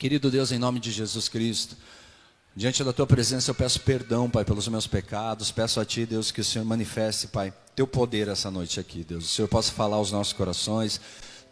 Querido Deus, em nome de Jesus Cristo, diante da tua presença eu peço perdão, Pai, pelos meus pecados. Peço a ti, Deus, que o Senhor manifeste, Pai, teu poder essa noite aqui, Deus. O Senhor possa falar aos nossos corações.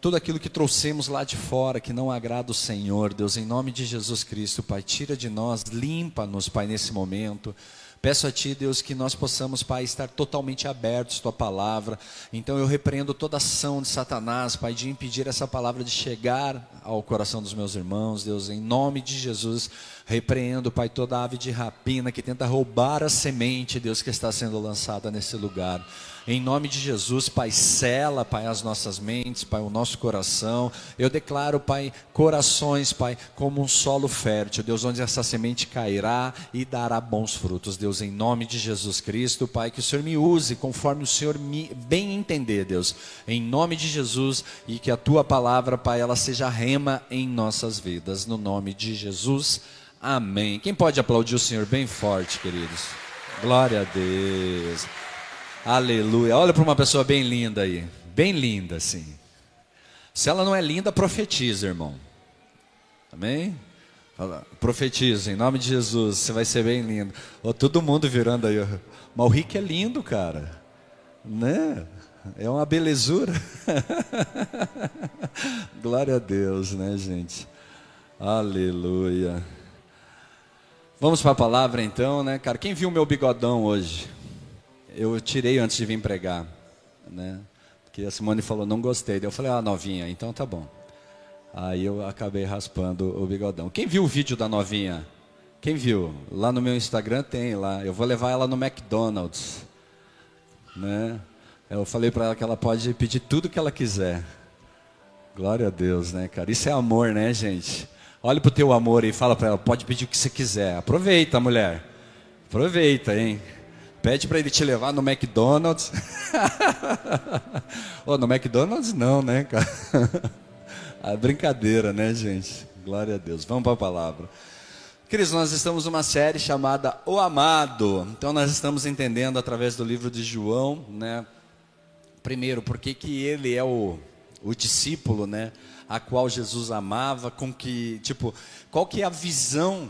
Tudo aquilo que trouxemos lá de fora que não agrada o Senhor, Deus, em nome de Jesus Cristo, Pai, tira de nós, limpa-nos, Pai, nesse momento. Peço a Ti, Deus, que nós possamos, Pai, estar totalmente abertos à Tua palavra. Então eu repreendo toda ação de Satanás, Pai, de impedir essa palavra de chegar ao coração dos meus irmãos, Deus, em nome de Jesus. Repreendo, Pai, toda ave de rapina que tenta roubar a semente, Deus, que está sendo lançada nesse lugar. Em nome de Jesus, Pai, cela, Pai, as nossas mentes, Pai, o nosso coração. Eu declaro, Pai, corações, Pai, como um solo fértil, Deus, onde essa semente cairá e dará bons frutos. Deus, em nome de Jesus Cristo, Pai, que o Senhor me use conforme o Senhor me bem entender, Deus. Em nome de Jesus e que a tua palavra, Pai, ela seja rema em nossas vidas. No nome de Jesus. Amém. Quem pode aplaudir o Senhor bem forte, queridos? Glória a Deus. Aleluia. Olha para uma pessoa bem linda aí. Bem linda, assim. Se ela não é linda, profetiza, irmão. Amém? Fala, profetiza, em nome de Jesus, você vai ser bem lindo. Oh, todo mundo virando aí. Mas o Rick é lindo, cara. Né? É uma belezura. Glória a Deus, né, gente? Aleluia. Vamos para a palavra então, né, cara? Quem viu meu bigodão hoje? eu tirei antes de vir pregar, né? Porque a Simone falou, não gostei. Eu falei, ah, novinha, então tá bom. Aí eu acabei raspando o bigodão. Quem viu o vídeo da novinha? Quem viu? Lá no meu Instagram tem lá. Eu vou levar ela no McDonald's, né? Eu falei para ela que ela pode pedir tudo que ela quiser. Glória a Deus, né, cara? Isso é amor, né, gente? Olha pro teu amor e fala para ela, pode pedir o que você quiser. Aproveita, mulher. Aproveita, hein? Pede para ele te levar no McDonald's. oh, no McDonald's não, né, cara? a brincadeira, né, gente? Glória a Deus. Vamos para a palavra. Queridos, nós estamos numa série chamada O Amado. Então nós estamos entendendo através do livro de João, né? Primeiro, por que que ele é o, o discípulo, né? A qual Jesus amava, com que, tipo, qual que é a visão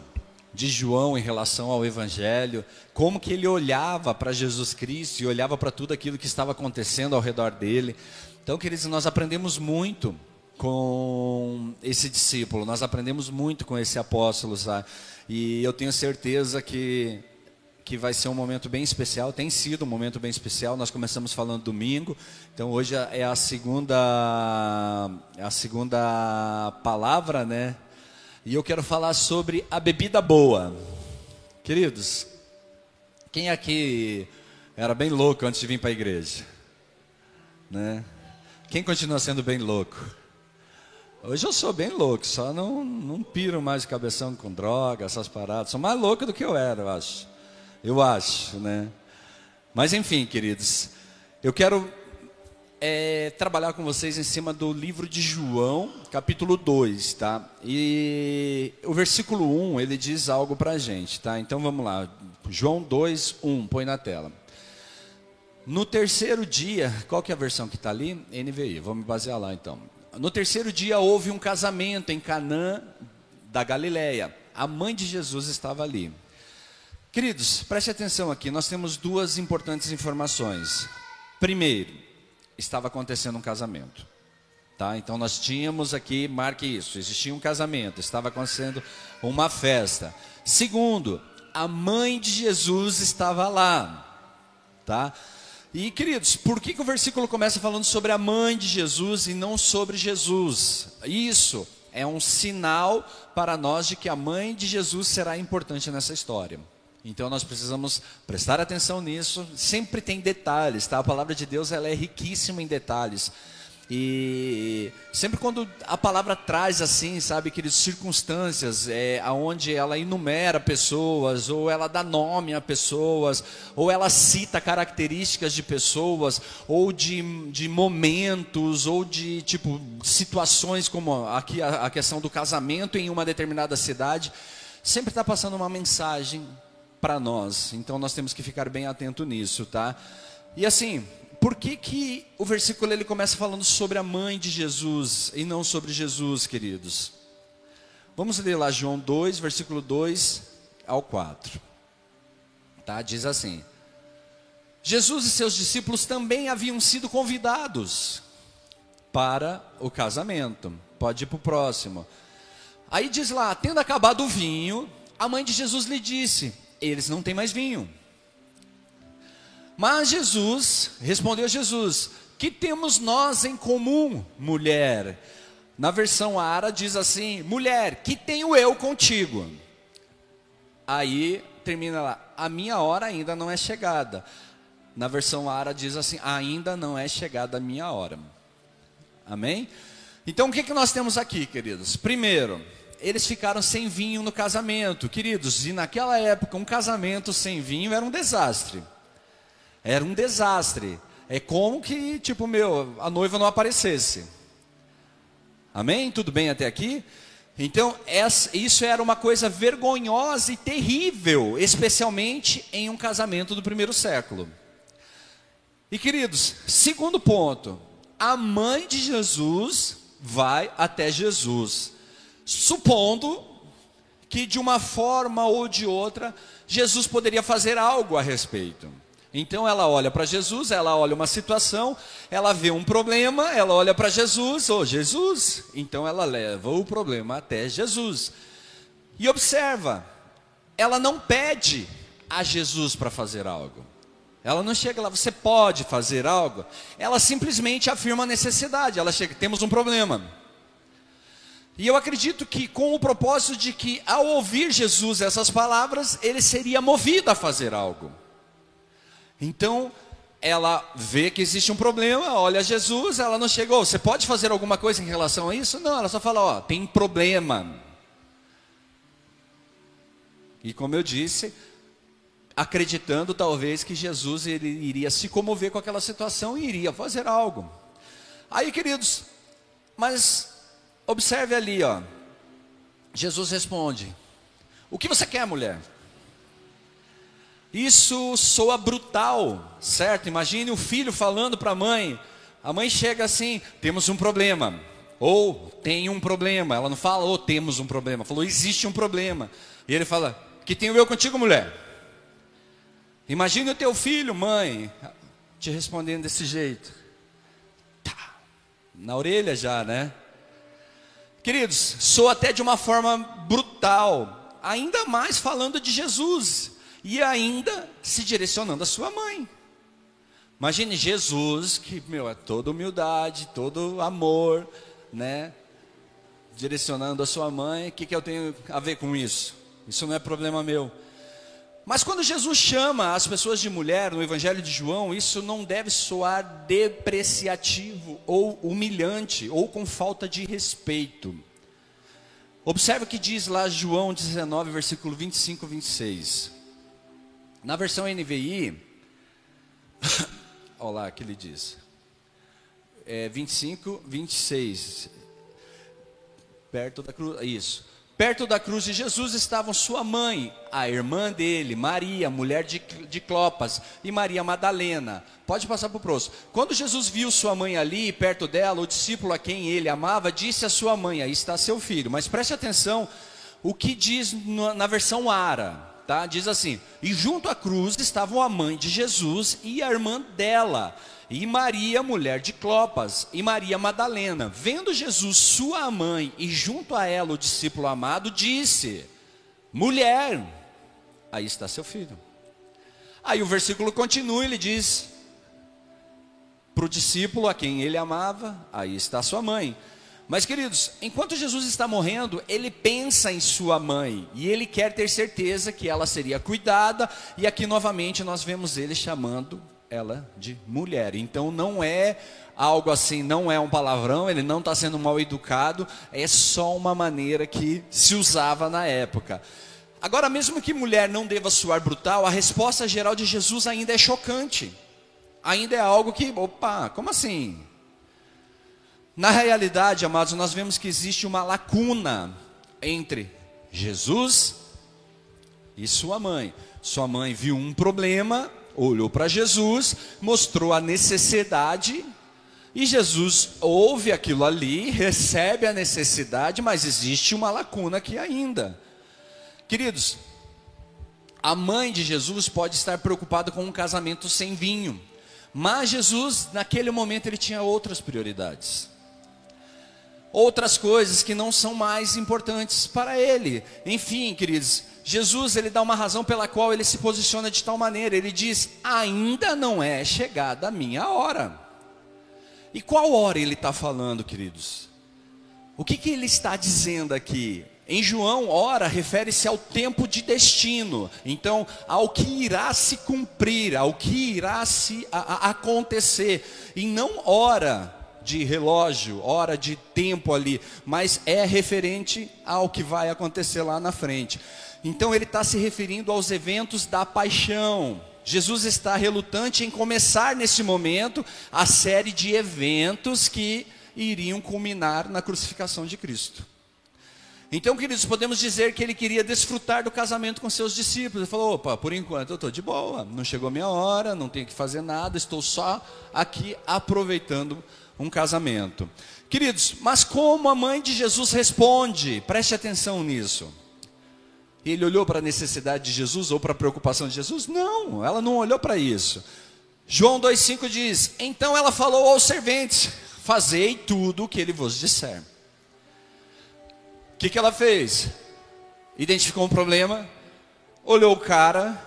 de João em relação ao Evangelho, como que ele olhava para Jesus Cristo e olhava para tudo aquilo que estava acontecendo ao redor dele. Então, queridos, nós aprendemos muito com esse discípulo, nós aprendemos muito com esse apóstolo, sabe? e eu tenho certeza que que vai ser um momento bem especial, tem sido um momento bem especial. Nós começamos falando domingo, então hoje é a segunda é a segunda palavra, né, e eu quero falar sobre a bebida boa. Queridos, quem aqui era bem louco antes de vir para a igreja? Né? Quem continua sendo bem louco? Hoje eu sou bem louco, só não, não piro mais de cabeção com droga, essas paradas. Sou mais louco do que eu era, eu acho. Eu acho, né? Mas enfim, queridos, eu quero é, trabalhar com vocês em cima do livro de João, capítulo 2, tá? E o versículo 1, ele diz algo pra gente, tá? Então vamos lá. João 2, 1, põe na tela. No terceiro dia, qual que é a versão que está ali? NVI, vamos basear lá então. No terceiro dia houve um casamento em Canaã da Galileia. A mãe de Jesus estava ali. Queridos, preste atenção aqui, nós temos duas importantes informações. Primeiro, estava acontecendo um casamento. Tá? Então nós tínhamos aqui, marque isso, existia um casamento, estava acontecendo uma festa. Segundo, a mãe de Jesus estava lá. Tá? E queridos, por que, que o versículo começa falando sobre a mãe de Jesus e não sobre Jesus? Isso é um sinal para nós de que a mãe de Jesus será importante nessa história. Então nós precisamos prestar atenção nisso. Sempre tem detalhes, tá? A palavra de Deus ela é riquíssima em detalhes. E sempre quando a palavra traz assim, sabe, aquelas circunstâncias, é, aonde ela enumera pessoas, ou ela dá nome a pessoas, ou ela cita características de pessoas, ou de, de momentos, ou de tipo situações como aqui a, a questão do casamento em uma determinada cidade, sempre está passando uma mensagem para nós. Então nós temos que ficar bem atento nisso, tá? E assim, por que, que o versículo ele começa falando sobre a mãe de Jesus e não sobre Jesus, queridos? Vamos ler lá João 2, versículo 2 ao 4. Tá? Diz assim: Jesus e seus discípulos também haviam sido convidados para o casamento. Pode ir para o próximo. Aí diz lá: tendo acabado o vinho, a mãe de Jesus lhe disse: Eles não têm mais vinho. Mas Jesus, respondeu Jesus: Que temos nós em comum, mulher? Na versão Ara diz assim: Mulher, que tenho eu contigo? Aí termina lá: A minha hora ainda não é chegada. Na versão Ara diz assim: Ainda não é chegada a minha hora. Amém? Então o que, que nós temos aqui, queridos? Primeiro, eles ficaram sem vinho no casamento, queridos, e naquela época um casamento sem vinho era um desastre. Era um desastre. É como que, tipo, meu, a noiva não aparecesse. Amém? Tudo bem até aqui? Então, essa, isso era uma coisa vergonhosa e terrível, especialmente em um casamento do primeiro século. E queridos, segundo ponto, a mãe de Jesus vai até Jesus, supondo que de uma forma ou de outra, Jesus poderia fazer algo a respeito. Então ela olha para Jesus, ela olha uma situação, ela vê um problema, ela olha para Jesus, ô oh, Jesus, então ela leva o problema até Jesus. E observa, ela não pede a Jesus para fazer algo. Ela não chega lá, você pode fazer algo. Ela simplesmente afirma a necessidade. Ela chega, temos um problema. E eu acredito que com o propósito de que ao ouvir Jesus essas palavras, ele seria movido a fazer algo. Então, ela vê que existe um problema, olha Jesus, ela não chegou. Você pode fazer alguma coisa em relação a isso? Não, ela só fala, ó, tem problema. E como eu disse, acreditando talvez que Jesus ele iria se comover com aquela situação e iria fazer algo. Aí, queridos, mas observe ali, ó. Jesus responde: O que você quer, mulher? Isso soa brutal, certo? Imagine o filho falando para a mãe. A mãe chega assim: temos um problema. Ou tem um problema. Ela não fala, ou temos um problema. Falou, existe um problema. E ele fala: que tenho eu contigo, mulher? Imagine o teu filho, mãe, te respondendo desse jeito. Tá. Na orelha já, né? Queridos, sou até de uma forma brutal, ainda mais falando de Jesus e ainda se direcionando à sua mãe. Imagine Jesus, que meu, é toda humildade, todo amor, né? Direcionando a sua mãe, o que, que eu tenho a ver com isso? Isso não é problema meu. Mas quando Jesus chama as pessoas de mulher no Evangelho de João, isso não deve soar depreciativo ou humilhante ou com falta de respeito. Observe o que diz lá João 19, versículo 25 e 26. Na versão NVI, olha lá que ele diz. É 25, 26. Perto da cruz, isso. Perto da cruz de Jesus estavam sua mãe, a irmã dele, Maria, mulher de, de Clopas, e Maria Madalena. Pode passar para o próximo. Quando Jesus viu sua mãe ali, perto dela, o discípulo a quem ele amava, disse à sua mãe: Aí está seu filho. Mas preste atenção o que diz na versão Ara tá? Diz assim: E junto à cruz estavam a mãe de Jesus e a irmã dela, e Maria, mulher de Clopas, e Maria Madalena. Vendo Jesus, sua mãe, e junto a ela o discípulo amado, disse: Mulher, aí está seu filho. Aí o versículo continua, ele diz para o discípulo a quem ele amava: Aí está sua mãe. Mas, queridos, enquanto Jesus está morrendo, ele pensa em sua mãe e ele quer ter certeza que ela seria cuidada, e aqui novamente nós vemos ele chamando ela de mulher. Então, não é algo assim, não é um palavrão, ele não está sendo mal educado, é só uma maneira que se usava na época. Agora, mesmo que mulher não deva soar brutal, a resposta geral de Jesus ainda é chocante. Ainda é algo que, opa, como assim? Na realidade, amados, nós vemos que existe uma lacuna entre Jesus e sua mãe. Sua mãe viu um problema, olhou para Jesus, mostrou a necessidade E Jesus ouve aquilo ali, recebe a necessidade, mas existe uma lacuna aqui ainda. Queridos, a mãe de Jesus pode estar preocupada com um casamento sem vinho, mas Jesus, naquele momento, ele tinha outras prioridades. Outras coisas que não são mais importantes para ele. Enfim, queridos, Jesus ele dá uma razão pela qual ele se posiciona de tal maneira. Ele diz: ainda não é chegada a minha hora. E qual hora ele está falando, queridos? O que, que ele está dizendo aqui? Em João, hora refere-se ao tempo de destino, então ao que irá se cumprir, ao que irá se a, a acontecer, e não hora de relógio, hora de tempo ali, mas é referente ao que vai acontecer lá na frente. Então ele está se referindo aos eventos da paixão. Jesus está relutante em começar nesse momento a série de eventos que iriam culminar na crucificação de Cristo. Então, queridos, podemos dizer que ele queria desfrutar do casamento com seus discípulos. Ele falou: opa, por enquanto eu estou de boa, não chegou a minha hora, não tenho que fazer nada, estou só aqui aproveitando um casamento. Queridos, mas como a mãe de Jesus responde? Preste atenção nisso. Ele olhou para a necessidade de Jesus ou para a preocupação de Jesus? Não, ela não olhou para isso. João 2,5 diz: Então ela falou aos serventes: Fazei tudo o que ele vos disser. O que, que ela fez? Identificou um problema, olhou o cara,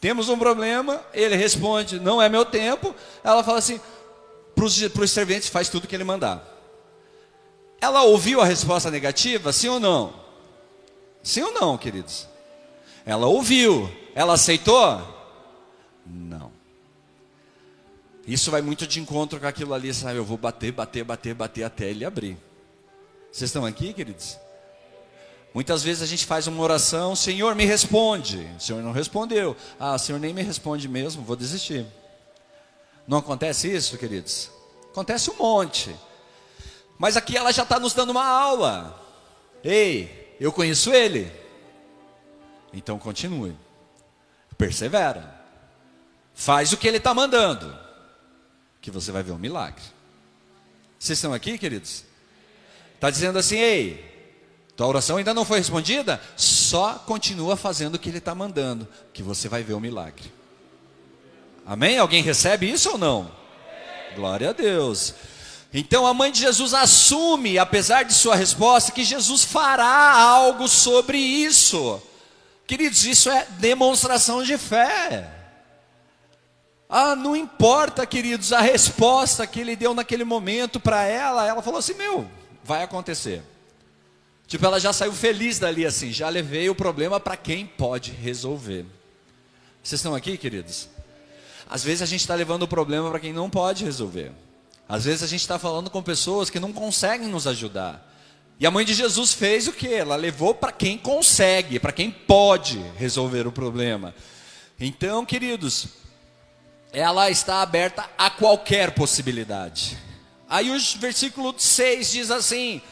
temos um problema, ele responde: Não é meu tempo. Ela fala assim: Para os serventes, faz tudo o que ele mandar. Ela ouviu a resposta negativa, sim ou não? Sim ou não, queridos? Ela ouviu, ela aceitou? Não. Isso vai muito de encontro com aquilo ali, sabe? Eu vou bater, bater, bater, bater até ele abrir. Vocês estão aqui, queridos? Muitas vezes a gente faz uma oração, Senhor, me responde. O Senhor não respondeu. Ah, o Senhor nem me responde mesmo, vou desistir. Não acontece isso, queridos? Acontece um monte. Mas aqui ela já está nos dando uma aula. Ei, eu conheço ele. Então continue. Persevera. Faz o que ele está mandando. Que você vai ver um milagre. Vocês estão aqui, queridos? Está dizendo assim, ei, tua oração ainda não foi respondida? Só continua fazendo o que ele está mandando, que você vai ver o um milagre. Amém? Alguém recebe isso ou não? Glória a Deus. Então a mãe de Jesus assume, apesar de sua resposta, que Jesus fará algo sobre isso. Queridos, isso é demonstração de fé. Ah, não importa, queridos, a resposta que ele deu naquele momento para ela, ela falou assim: Meu, vai acontecer. Tipo, ela já saiu feliz dali assim, já levei o problema para quem pode resolver. Vocês estão aqui, queridos? Às vezes a gente está levando o problema para quem não pode resolver. Às vezes a gente está falando com pessoas que não conseguem nos ajudar. E a mãe de Jesus fez o que? Ela levou para quem consegue, para quem pode resolver o problema. Então, queridos, ela está aberta a qualquer possibilidade. Aí o versículo 6 diz assim: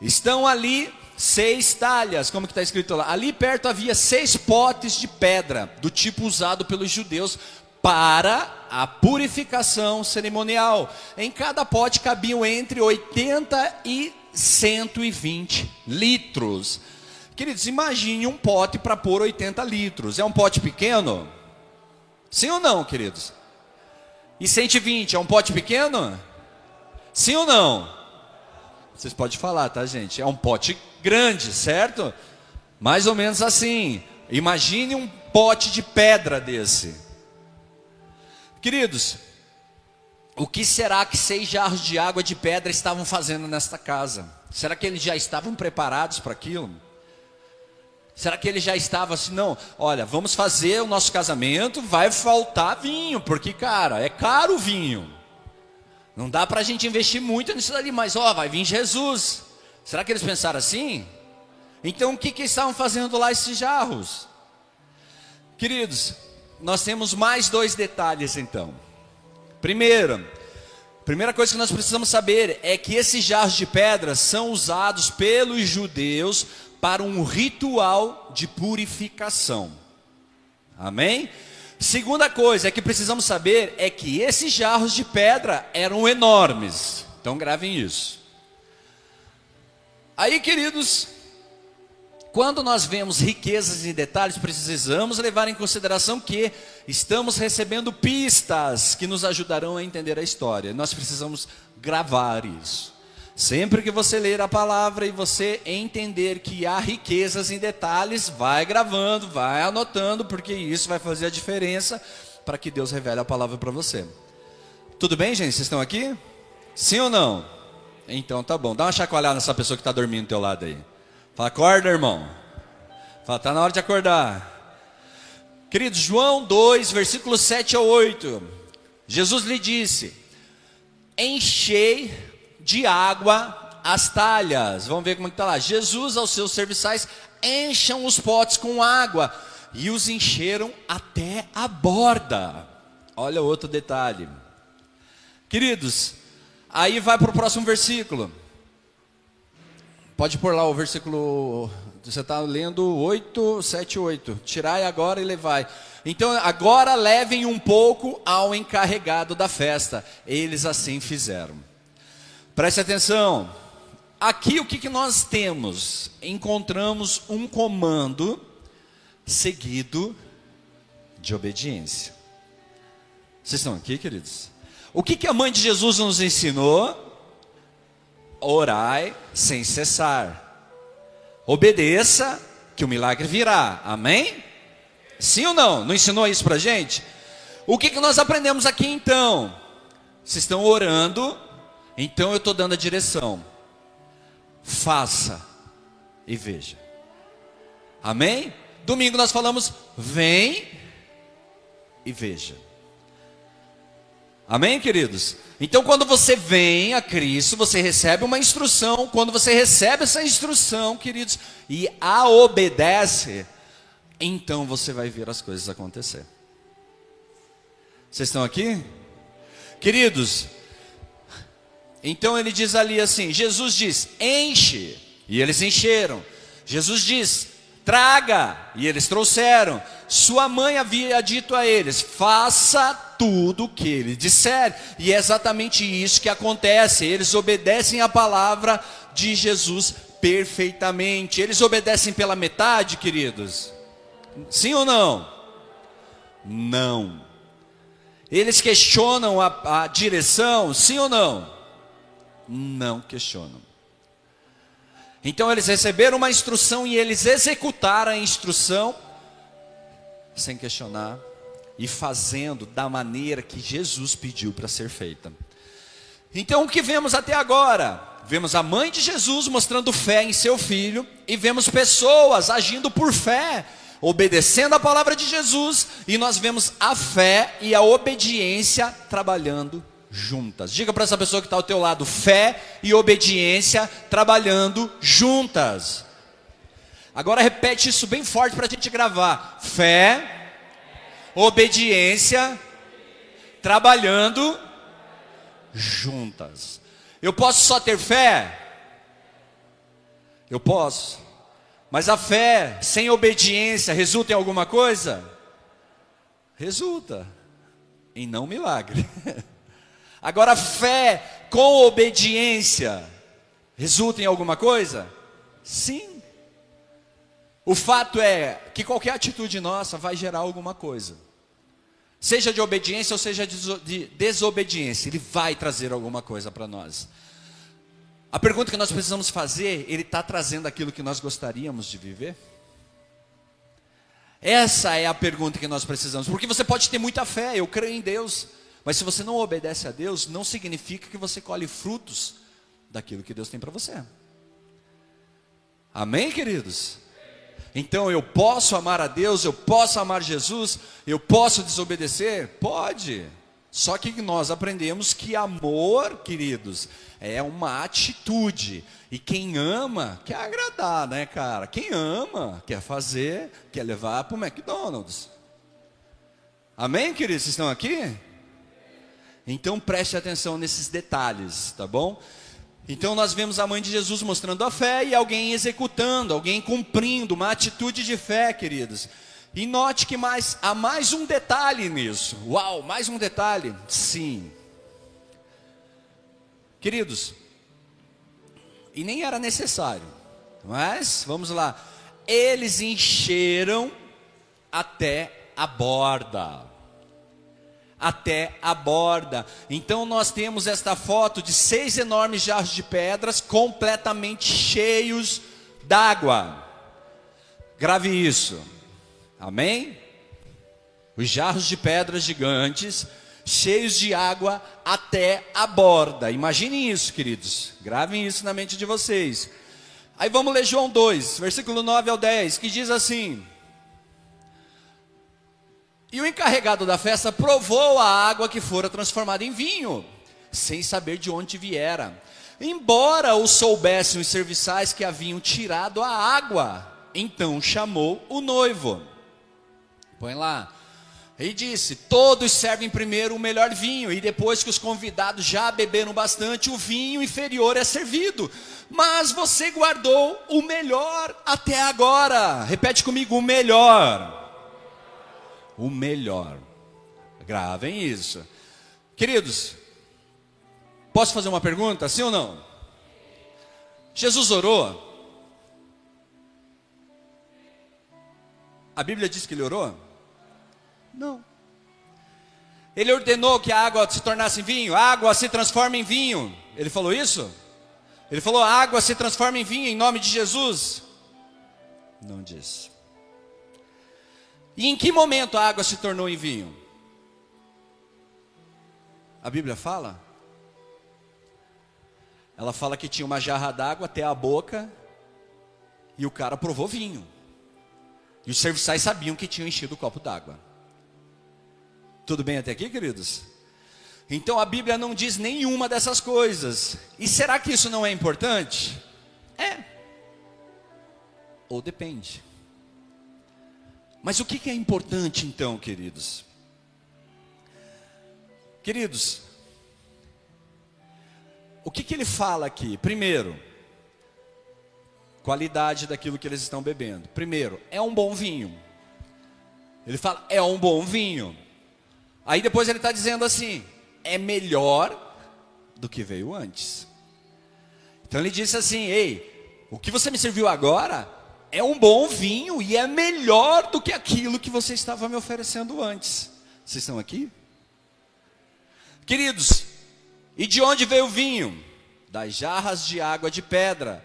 estão ali seis talhas, como que está escrito lá? Ali perto havia seis potes de pedra, do tipo usado pelos judeus para a purificação cerimonial. Em cada pote cabiam entre 80 e 120 litros. Queridos, imagine um pote para pôr 80 litros. É um pote pequeno? Sim ou não, queridos? E 120 é um pote pequeno? Sim ou não? Vocês podem falar, tá, gente? É um pote grande, certo? Mais ou menos assim. Imagine um pote de pedra desse. Queridos, o que será que seis jarros de água de pedra estavam fazendo nesta casa? Será que eles já estavam preparados para aquilo? Será que ele já estava assim, não, olha, vamos fazer o nosso casamento, vai faltar vinho, porque, cara, é caro o vinho. Não dá para a gente investir muito nisso ali, mas, ó, vai vir Jesus. Será que eles pensaram assim? Então, o que, que estavam fazendo lá esses jarros? Queridos, nós temos mais dois detalhes então. Primeiro, primeira coisa que nós precisamos saber é que esses jarros de pedra são usados pelos judeus para um ritual de purificação. Amém? Segunda coisa é que precisamos saber é que esses jarros de pedra eram enormes. Então gravem isso. Aí, queridos, quando nós vemos riquezas em detalhes, precisamos levar em consideração que estamos recebendo pistas que nos ajudarão a entender a história. Nós precisamos gravar isso. Sempre que você ler a palavra e você entender que há riquezas em detalhes, vai gravando, vai anotando, porque isso vai fazer a diferença para que Deus revele a palavra para você. Tudo bem, gente? Vocês estão aqui? Sim ou não? Então tá bom. Dá uma chacoalhada nessa pessoa que está dormindo do teu lado aí. Fala, acorda, irmão. Fala, tá na hora de acordar. Queridos, João 2, versículos 7 a 8. Jesus lhe disse: Enchei de água as talhas. Vamos ver como está lá. Jesus aos seus serviçais encham os potes com água e os encheram até a borda. Olha outro detalhe. Queridos, aí vai para o próximo versículo. Pode pôr lá o versículo. Você está lendo 8, 7, 8. Tirai agora e levai. Então, agora levem um pouco ao encarregado da festa. Eles assim fizeram. Preste atenção. Aqui o que, que nós temos? Encontramos um comando seguido de obediência. Vocês estão aqui, queridos? O que, que a mãe de Jesus nos ensinou? Orai sem cessar. Obedeça, que o milagre virá. Amém? Sim ou não? Não ensinou isso para gente? O que, que nós aprendemos aqui então? Vocês estão orando, então eu estou dando a direção. Faça e veja. Amém? Domingo nós falamos, vem e veja. Amém, queridos? Então, quando você vem a Cristo, você recebe uma instrução. Quando você recebe essa instrução, queridos, e a obedece, então você vai ver as coisas acontecer. Vocês estão aqui? Queridos, então ele diz ali assim: Jesus diz, enche, e eles encheram. Jesus diz, traga, e eles trouxeram. Sua mãe havia dito a eles: faça tudo o que ele disser, e é exatamente isso que acontece. Eles obedecem a palavra de Jesus perfeitamente. Eles obedecem pela metade, queridos? Sim ou não? Não. Eles questionam a, a direção, sim ou não? Não questionam. Então eles receberam uma instrução e eles executaram a instrução sem questionar e fazendo da maneira que Jesus pediu para ser feita. Então o que vemos até agora? Vemos a mãe de Jesus mostrando fé em seu filho e vemos pessoas agindo por fé, obedecendo a palavra de Jesus, e nós vemos a fé e a obediência trabalhando juntas. Diga para essa pessoa que está ao teu lado: fé e obediência trabalhando juntas. Agora repete isso bem forte para a gente gravar: fé, obediência, trabalhando juntas. Eu posso só ter fé? Eu posso. Mas a fé sem obediência resulta em alguma coisa? Resulta em não milagre. Agora, fé com obediência resulta em alguma coisa? Sim. O fato é que qualquer atitude nossa vai gerar alguma coisa. Seja de obediência ou seja de desobediência, ele vai trazer alguma coisa para nós. A pergunta que nós precisamos fazer, ele está trazendo aquilo que nós gostaríamos de viver? Essa é a pergunta que nós precisamos, porque você pode ter muita fé, eu creio em Deus, mas se você não obedece a Deus, não significa que você colhe frutos daquilo que Deus tem para você. Amém, queridos? Então eu posso amar a Deus, eu posso amar Jesus, eu posso desobedecer? Pode. Só que nós aprendemos que amor, queridos, é uma atitude. E quem ama quer agradar, né, cara? Quem ama quer fazer, quer levar para o McDonald's. Amém, queridos? Vocês estão aqui? Então preste atenção nesses detalhes, tá bom? Então nós vemos a mãe de Jesus mostrando a fé e alguém executando, alguém cumprindo, uma atitude de fé, queridos. E note que mais, há mais um detalhe nisso. Uau, mais um detalhe? Sim. Queridos, e nem era necessário, mas vamos lá. Eles encheram até a borda. Até a borda. Então nós temos esta foto de seis enormes jarros de pedras completamente cheios d'água. Grave isso. Amém? Os jarros de pedras gigantes, cheios de água até a borda. Imaginem isso, queridos. Gravem isso na mente de vocês. Aí vamos ler João 2, versículo 9 ao 10, que diz assim: E o encarregado da festa provou a água que fora transformada em vinho, sem saber de onde viera. Embora o soubessem os serviçais que haviam tirado a água, então chamou o noivo. Põe lá. E disse: Todos servem primeiro o melhor vinho, e depois que os convidados já beberam bastante, o vinho inferior é servido. Mas você guardou o melhor até agora. Repete comigo: o melhor. O melhor. Gravem isso. Queridos, posso fazer uma pergunta? Sim ou não? Jesus orou? A Bíblia diz que ele orou? Não. Ele ordenou que a água se tornasse vinho, a água se transforma em vinho. Ele falou isso? Ele falou: a água se transforma em vinho em nome de Jesus? Não disse. E em que momento a água se tornou em vinho? A Bíblia fala? Ela fala que tinha uma jarra d'água até a boca e o cara provou vinho. E os serviçais sabiam que tinham enchido o copo d'água. Tudo bem até aqui, queridos? Então a Bíblia não diz nenhuma dessas coisas. E será que isso não é importante? É. Ou depende. Mas o que é importante então, queridos? Queridos, o que, ele fala aqui? Primeiro, qualidade daquilo que eles estão bebendo. Primeiro, é um bom vinho. Ele fala, é um bom vinho. Aí depois ele está dizendo assim: é melhor do que veio antes. Então ele disse assim: ei, o que você me serviu agora é um bom vinho e é melhor do que aquilo que você estava me oferecendo antes. Vocês estão aqui? Queridos, e de onde veio o vinho? Das jarras de água de pedra.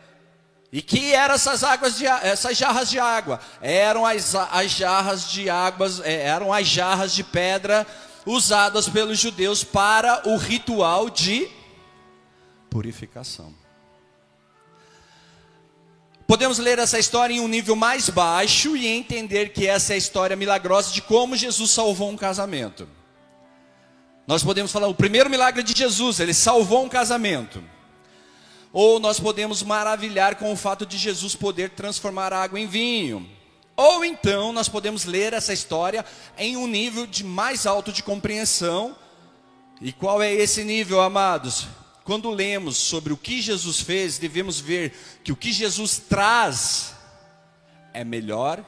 E que eram essas águas de, essas jarras de água? Eram as, as jarras de águas, é, eram as jarras de pedra usadas pelos judeus para o ritual de purificação. Podemos ler essa história em um nível mais baixo e entender que essa é a história milagrosa de como Jesus salvou um casamento. Nós podemos falar o primeiro milagre de Jesus, ele salvou um casamento. Ou nós podemos maravilhar com o fato de Jesus poder transformar água em vinho. Ou então nós podemos ler essa história em um nível de mais alto de compreensão. E qual é esse nível, amados? Quando lemos sobre o que Jesus fez, devemos ver que o que Jesus traz é melhor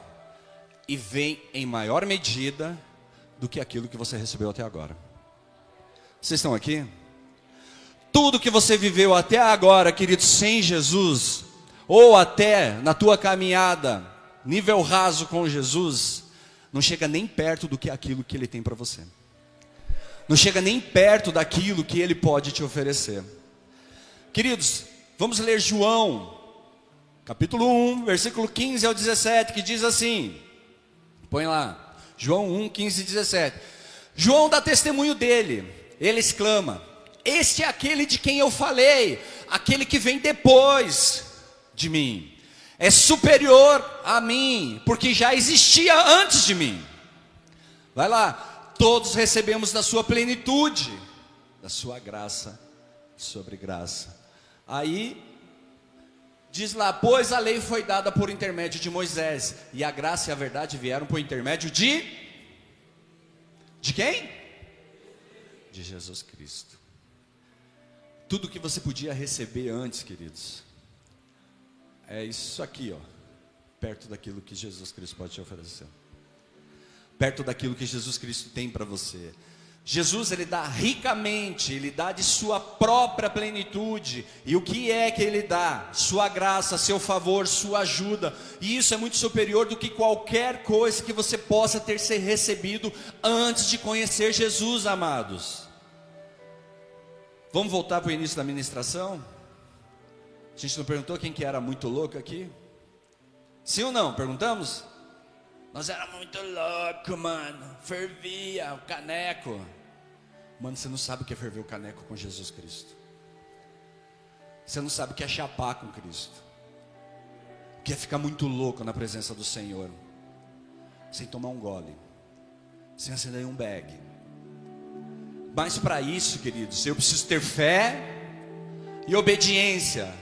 e vem em maior medida do que aquilo que você recebeu até agora. Vocês estão aqui? Tudo que você viveu até agora, querido, sem Jesus, ou até na tua caminhada, nível raso com Jesus, não chega nem perto do que aquilo que ele tem para você. Não chega nem perto daquilo que ele pode te oferecer. Queridos, vamos ler João, capítulo 1, versículo 15 ao 17, que diz assim: põe lá, João 1, 15 e 17. João dá testemunho dele, ele exclama: Este é aquele de quem eu falei, aquele que vem depois de mim é superior a mim, porque já existia antes de mim. Vai lá, todos recebemos da sua plenitude, da sua graça sobre graça. Aí diz lá, pois a lei foi dada por intermédio de Moisés, e a graça e a verdade vieram por intermédio de de quem? De Jesus Cristo. Tudo que você podia receber antes, queridos, é isso aqui, ó, perto daquilo que Jesus Cristo pode te oferecer. Perto daquilo que Jesus Cristo tem para você. Jesus ele dá ricamente, ele dá de sua própria plenitude. E o que é que ele dá? Sua graça, seu favor, sua ajuda. E isso é muito superior do que qualquer coisa que você possa ter ser recebido antes de conhecer Jesus, amados. Vamos voltar para o início da ministração? A gente não perguntou quem que era muito louco aqui? Sim ou não? Perguntamos? Nós era muito louco, mano. Fervia o caneco. Mano, você não sabe o que é ferver o caneco com Jesus Cristo. Você não sabe o que é chapar com Cristo. O que é ficar muito louco na presença do Senhor. Sem tomar um gole. Sem acender um bag. Mas para isso, queridos, eu preciso ter fé e obediência.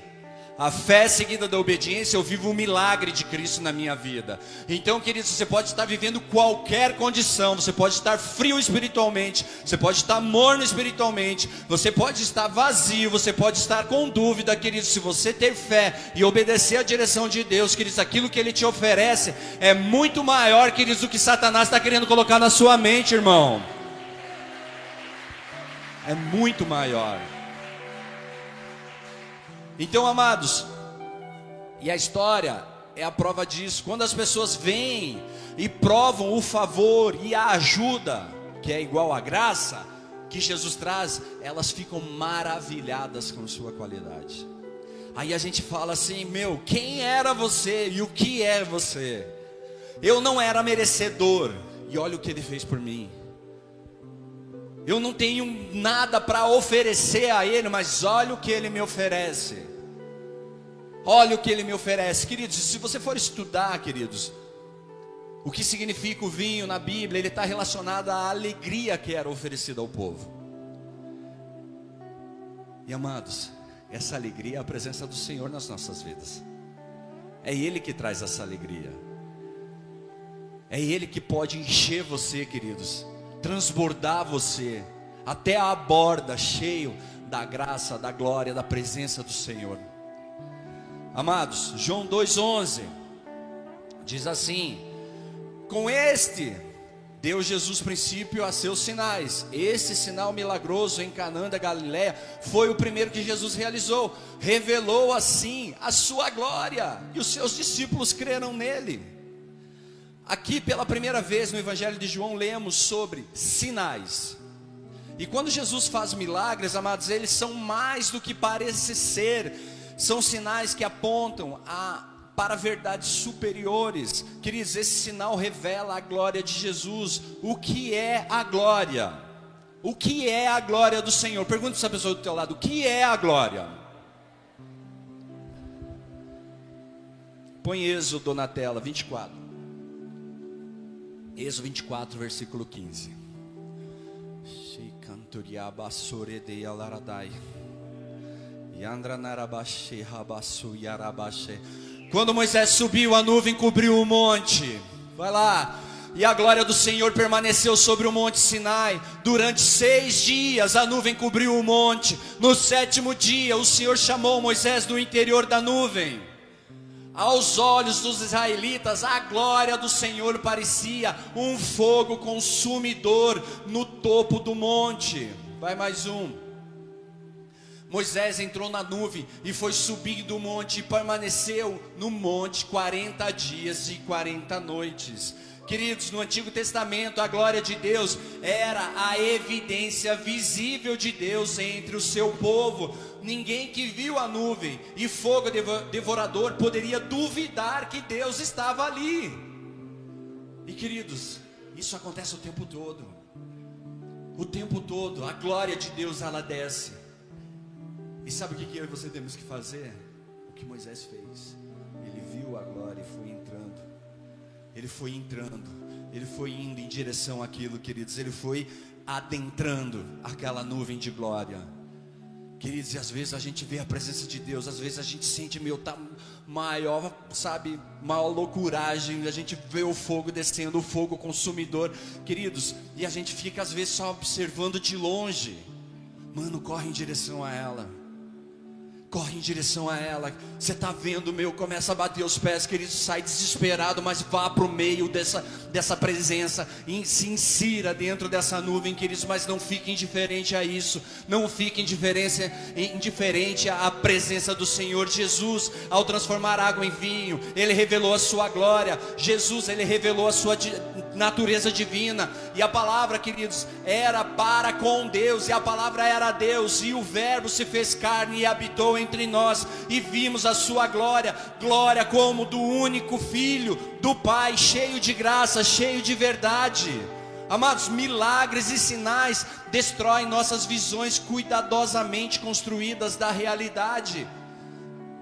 A fé seguida da obediência, eu vivo um milagre de Cristo na minha vida. Então, queridos, você pode estar vivendo qualquer condição, você pode estar frio espiritualmente, você pode estar morno espiritualmente, você pode estar vazio, você pode estar com dúvida, queridos. Se você ter fé e obedecer a direção de Deus, queridos, aquilo que Ele te oferece é muito maior, queridos, do que Satanás está querendo colocar na sua mente, irmão. É muito maior. Então, amados, e a história é a prova disso. Quando as pessoas vêm e provam o favor e a ajuda, que é igual à graça que Jesus traz, elas ficam maravilhadas com sua qualidade. Aí a gente fala assim: meu, quem era você e o que é você? Eu não era merecedor, e olha o que ele fez por mim. Eu não tenho nada para oferecer a Ele, mas olha o que Ele me oferece. Olha o que Ele me oferece, queridos. Se você for estudar, queridos, o que significa o vinho na Bíblia, ele está relacionado à alegria que era oferecida ao povo. E amados, essa alegria é a presença do Senhor nas nossas vidas. É Ele que traz essa alegria. É Ele que pode encher você, queridos transbordar você até a borda, cheio da graça, da glória, da presença do Senhor. Amados, João 2,11 diz assim: Com este deu Jesus princípio a seus sinais. Esse sinal milagroso em Canaã da Galiléia foi o primeiro que Jesus realizou. Revelou assim a sua glória, e os seus discípulos creram nele. Aqui, pela primeira vez no Evangelho de João, lemos sobre sinais. E quando Jesus faz milagres, amados, eles são mais do que parece ser, são sinais que apontam a, para verdades superiores. Queridos, esse sinal revela a glória de Jesus. O que é a glória? O que é a glória do Senhor? Pergunta essa pessoa do teu lado: o que é a glória? Põe Êxodo na tela, 24. Êxodo 24, versículo 15. Quando Moisés subiu, a nuvem cobriu o monte. Vai lá. E a glória do Senhor permaneceu sobre o monte Sinai. Durante seis dias a nuvem cobriu o monte. No sétimo dia, o Senhor chamou Moisés do interior da nuvem. Aos olhos dos israelitas, a glória do Senhor parecia um fogo consumidor no topo do monte. Vai mais um. Moisés entrou na nuvem e foi subir do monte e permaneceu no monte 40 dias e 40 noites. Queridos, no Antigo Testamento, a glória de Deus era a evidência visível de Deus entre o seu povo. Ninguém que viu a nuvem e fogo devorador poderia duvidar que Deus estava ali. E queridos, isso acontece o tempo todo. O tempo todo, a glória de Deus ela desce. E sabe o que eu e você temos que fazer? O que Moisés fez. Ele viu a glória e foi entrando ele foi entrando, ele foi indo em direção àquilo, queridos, ele foi adentrando aquela nuvem de glória. Queridos, e às vezes a gente vê a presença de Deus, às vezes a gente sente, meu, tá maior, sabe, maior loucuragem, a gente vê o fogo descendo, o fogo consumidor, queridos, e a gente fica às vezes só observando de longe, mano, corre em direção a ela, Corre em direção a ela. Você está vendo, meu, começa a bater os pés, querido, sai desesperado, mas vá para o meio dessa, dessa presença e se insira dentro dessa nuvem, queridos, mas não fique indiferente a isso. Não fique indiferente, indiferente à presença do Senhor Jesus. Ao transformar água em vinho, Ele revelou a sua glória. Jesus, Ele revelou a sua natureza divina. E a palavra, queridos, era para com Deus, e a palavra era Deus, e o Verbo se fez carne e habitou entre nós, e vimos a sua glória glória como do único Filho do Pai, cheio de graça, cheio de verdade. Amados, milagres e sinais destroem nossas visões cuidadosamente construídas da realidade.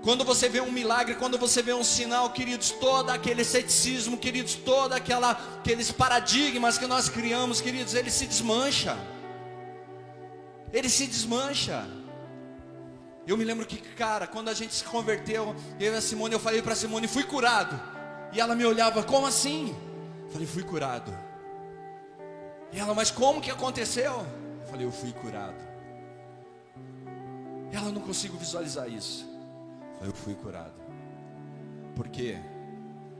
Quando você vê um milagre, quando você vê um sinal, queridos, todo aquele ceticismo, queridos, todo aquela, aqueles paradigmas que nós criamos, queridos, ele se desmancha. Ele se desmancha. Eu me lembro que, cara, quando a gente se converteu, eu e a Simone, eu falei para a Simone, fui curado. E ela me olhava, como assim? Eu falei, fui curado. E ela, mas como que aconteceu? Eu falei, eu fui curado. E ela não consigo visualizar isso eu fui curado. Por quê?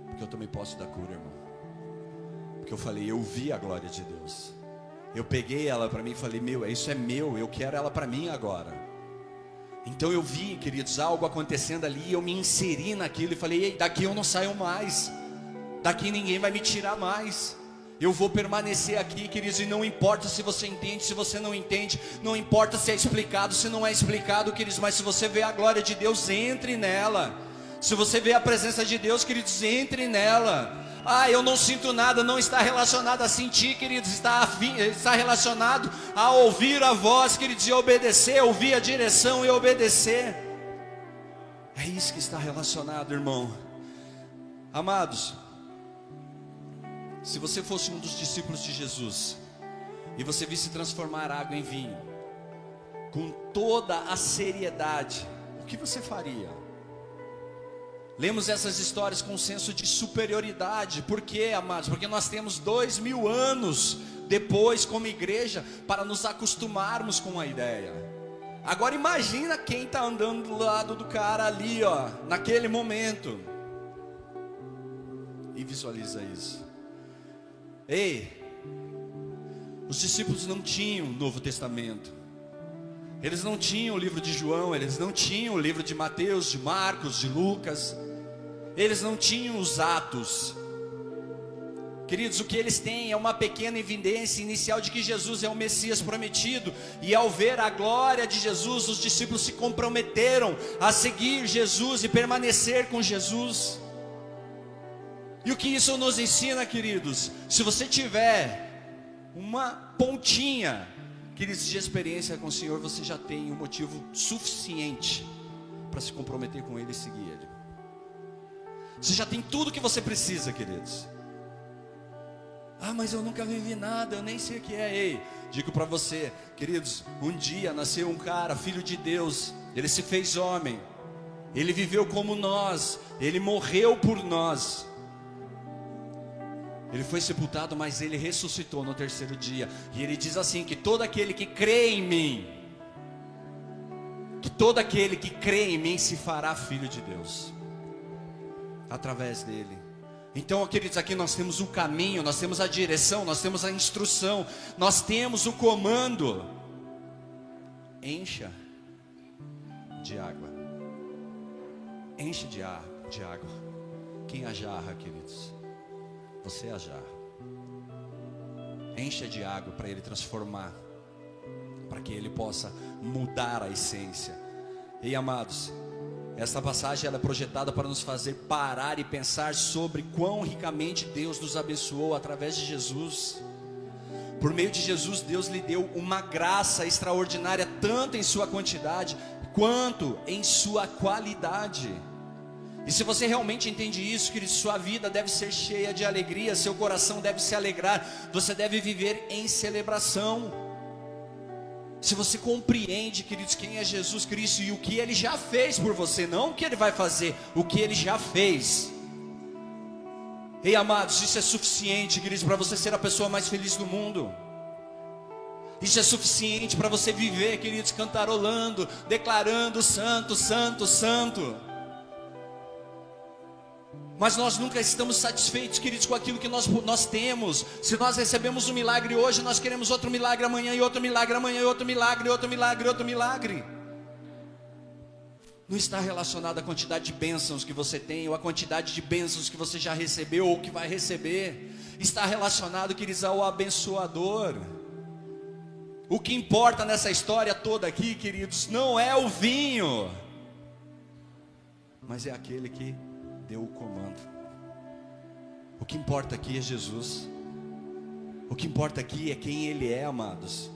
Porque eu tomei posse da cura, irmão. Porque eu falei, eu vi a glória de Deus. Eu peguei ela para mim e falei, meu, isso é meu, eu quero ela para mim agora. Então eu vi, queridos, algo acontecendo ali, eu me inseri naquilo e falei, ei, daqui eu não saio mais. Daqui ninguém vai me tirar mais. Eu vou permanecer aqui, queridos, e não importa se você entende, se você não entende, não importa se é explicado, se não é explicado, queridos, mas se você vê a glória de Deus, entre nela. Se você vê a presença de Deus, queridos, entre nela. Ah, eu não sinto nada, não está relacionado a sentir, queridos, está, afim, está relacionado a ouvir a voz, queridos, e obedecer, ouvir a direção e obedecer. É isso que está relacionado, irmão. Amados, se você fosse um dos discípulos de Jesus e você visse transformar água em vinho, com toda a seriedade, o que você faria? Lemos essas histórias com um senso de superioridade, por quê, amados? Porque nós temos dois mil anos depois, como igreja, para nos acostumarmos com a ideia. Agora imagina quem está andando do lado do cara ali, ó, naquele momento, e visualiza isso. Ei, os discípulos não tinham o Novo Testamento. Eles não tinham o livro de João, eles não tinham o livro de Mateus, de Marcos, de Lucas. Eles não tinham os atos. Queridos, o que eles têm é uma pequena evidência inicial de que Jesus é o Messias prometido, e ao ver a glória de Jesus, os discípulos se comprometeram a seguir Jesus e permanecer com Jesus. E o que isso nos ensina, queridos? Se você tiver uma pontinha, queridos, de experiência com o Senhor, você já tem um motivo suficiente para se comprometer com Ele e seguir Ele. Você já tem tudo que você precisa, queridos. Ah, mas eu nunca vivi nada, eu nem sei o que é. Ei, digo para você, queridos, um dia nasceu um cara, filho de Deus, ele se fez homem, ele viveu como nós, ele morreu por nós. Ele foi sepultado, mas ele ressuscitou no terceiro dia. E ele diz assim: que todo aquele que crê em mim, que todo aquele que crê em mim se fará filho de Deus, através dele. Então, queridos, aqui nós temos o caminho, nós temos a direção, nós temos a instrução, nós temos o comando. Encha de água. Enche de, ar, de água. Quem a jarra, queridos? Você é a jarra. Encha de água para ele transformar, para que ele possa mudar a essência. E amados, essa passagem ela é projetada para nos fazer parar e pensar sobre quão ricamente Deus nos abençoou através de Jesus. Por meio de Jesus, Deus lhe deu uma graça extraordinária, tanto em sua quantidade quanto em sua qualidade. E se você realmente entende isso, que sua vida deve ser cheia de alegria, seu coração deve se alegrar, você deve viver em celebração. Se você compreende, queridos, quem é Jesus Cristo e o que ele já fez por você, não o que ele vai fazer, o que ele já fez. Ei, amados, isso é suficiente, queridos, para você ser a pessoa mais feliz do mundo. Isso é suficiente para você viver, queridos, cantarolando, declarando santo, santo, santo. Mas nós nunca estamos satisfeitos, queridos, com aquilo que nós, nós temos. Se nós recebemos um milagre hoje, nós queremos outro milagre amanhã, e outro milagre amanhã, e outro milagre, outro milagre, outro milagre. Não está relacionado à quantidade de bênçãos que você tem, ou à quantidade de bênçãos que você já recebeu, ou que vai receber. Está relacionado, queridos, ao abençoador. O que importa nessa história toda aqui, queridos, não é o vinho, mas é aquele que deu o comando. O que importa aqui é Jesus. O que importa aqui é quem Ele é, amados.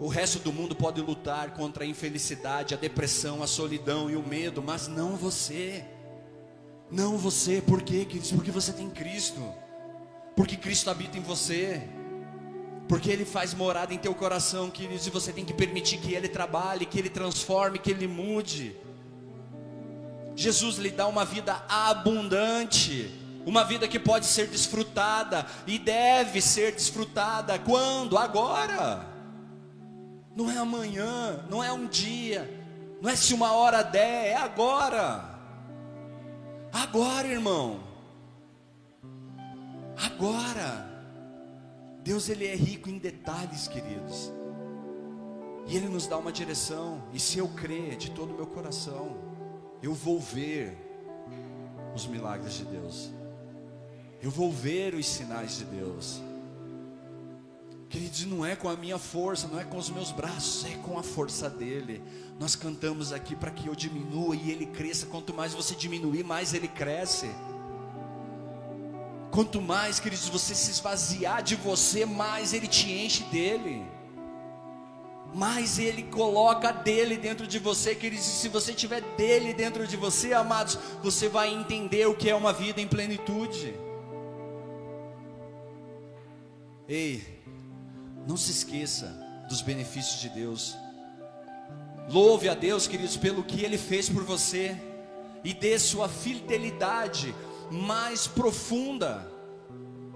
O resto do mundo pode lutar contra a infelicidade, a depressão, a solidão e o medo, mas não você. Não você, por quê? Porque você tem Cristo. Porque Cristo habita em você. Porque Ele faz morada em teu coração, queridos, e você tem que permitir que Ele trabalhe, que Ele transforme, que Ele mude. Jesus lhe dá uma vida abundante, uma vida que pode ser desfrutada e deve ser desfrutada quando? Agora. Não é amanhã, não é um dia, não é se uma hora der, é agora. Agora, irmão. Agora. Deus ele é rico em detalhes, queridos. E ele nos dá uma direção, e se eu crer de todo o meu coração, eu vou ver os milagres de Deus. Eu vou ver os sinais de Deus. Queridos, não é com a minha força, não é com os meus braços, é com a força dele. Nós cantamos aqui para que eu diminua e ele cresça. Quanto mais você diminuir, mais ele cresce. Quanto mais, queridos, você se esvaziar de você, mais ele te enche dele mais Ele coloca dele dentro de você, queridos. E se você tiver dele dentro de você, amados, você vai entender o que é uma vida em plenitude. Ei, não se esqueça dos benefícios de Deus. Louve a Deus, queridos, pelo que Ele fez por você e dê sua fidelidade mais profunda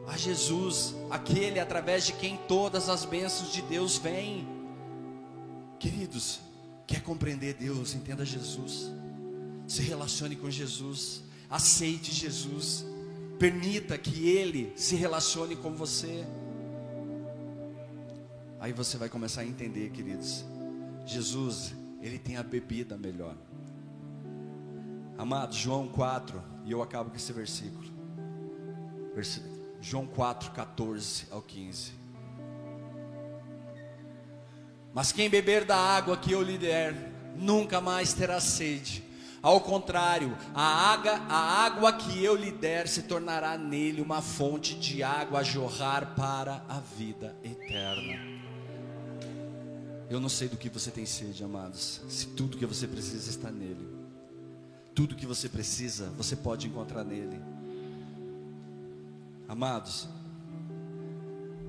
a Jesus, aquele através de quem todas as bênçãos de Deus vêm. Queridos, quer compreender Deus, entenda Jesus. Se relacione com Jesus, aceite Jesus. Permita que ele se relacione com você. Aí você vai começar a entender, queridos. Jesus, ele tem a bebida melhor. Amado, João 4, e eu acabo com esse versículo. João 4, 14 ao 15. Mas quem beber da água que eu lhe der, nunca mais terá sede. Ao contrário, a água, a água que eu lhe der se tornará nele uma fonte de água a jorrar para a vida eterna. Eu não sei do que você tem sede, amados, se tudo que você precisa está nele. Tudo que você precisa, você pode encontrar nele. Amados,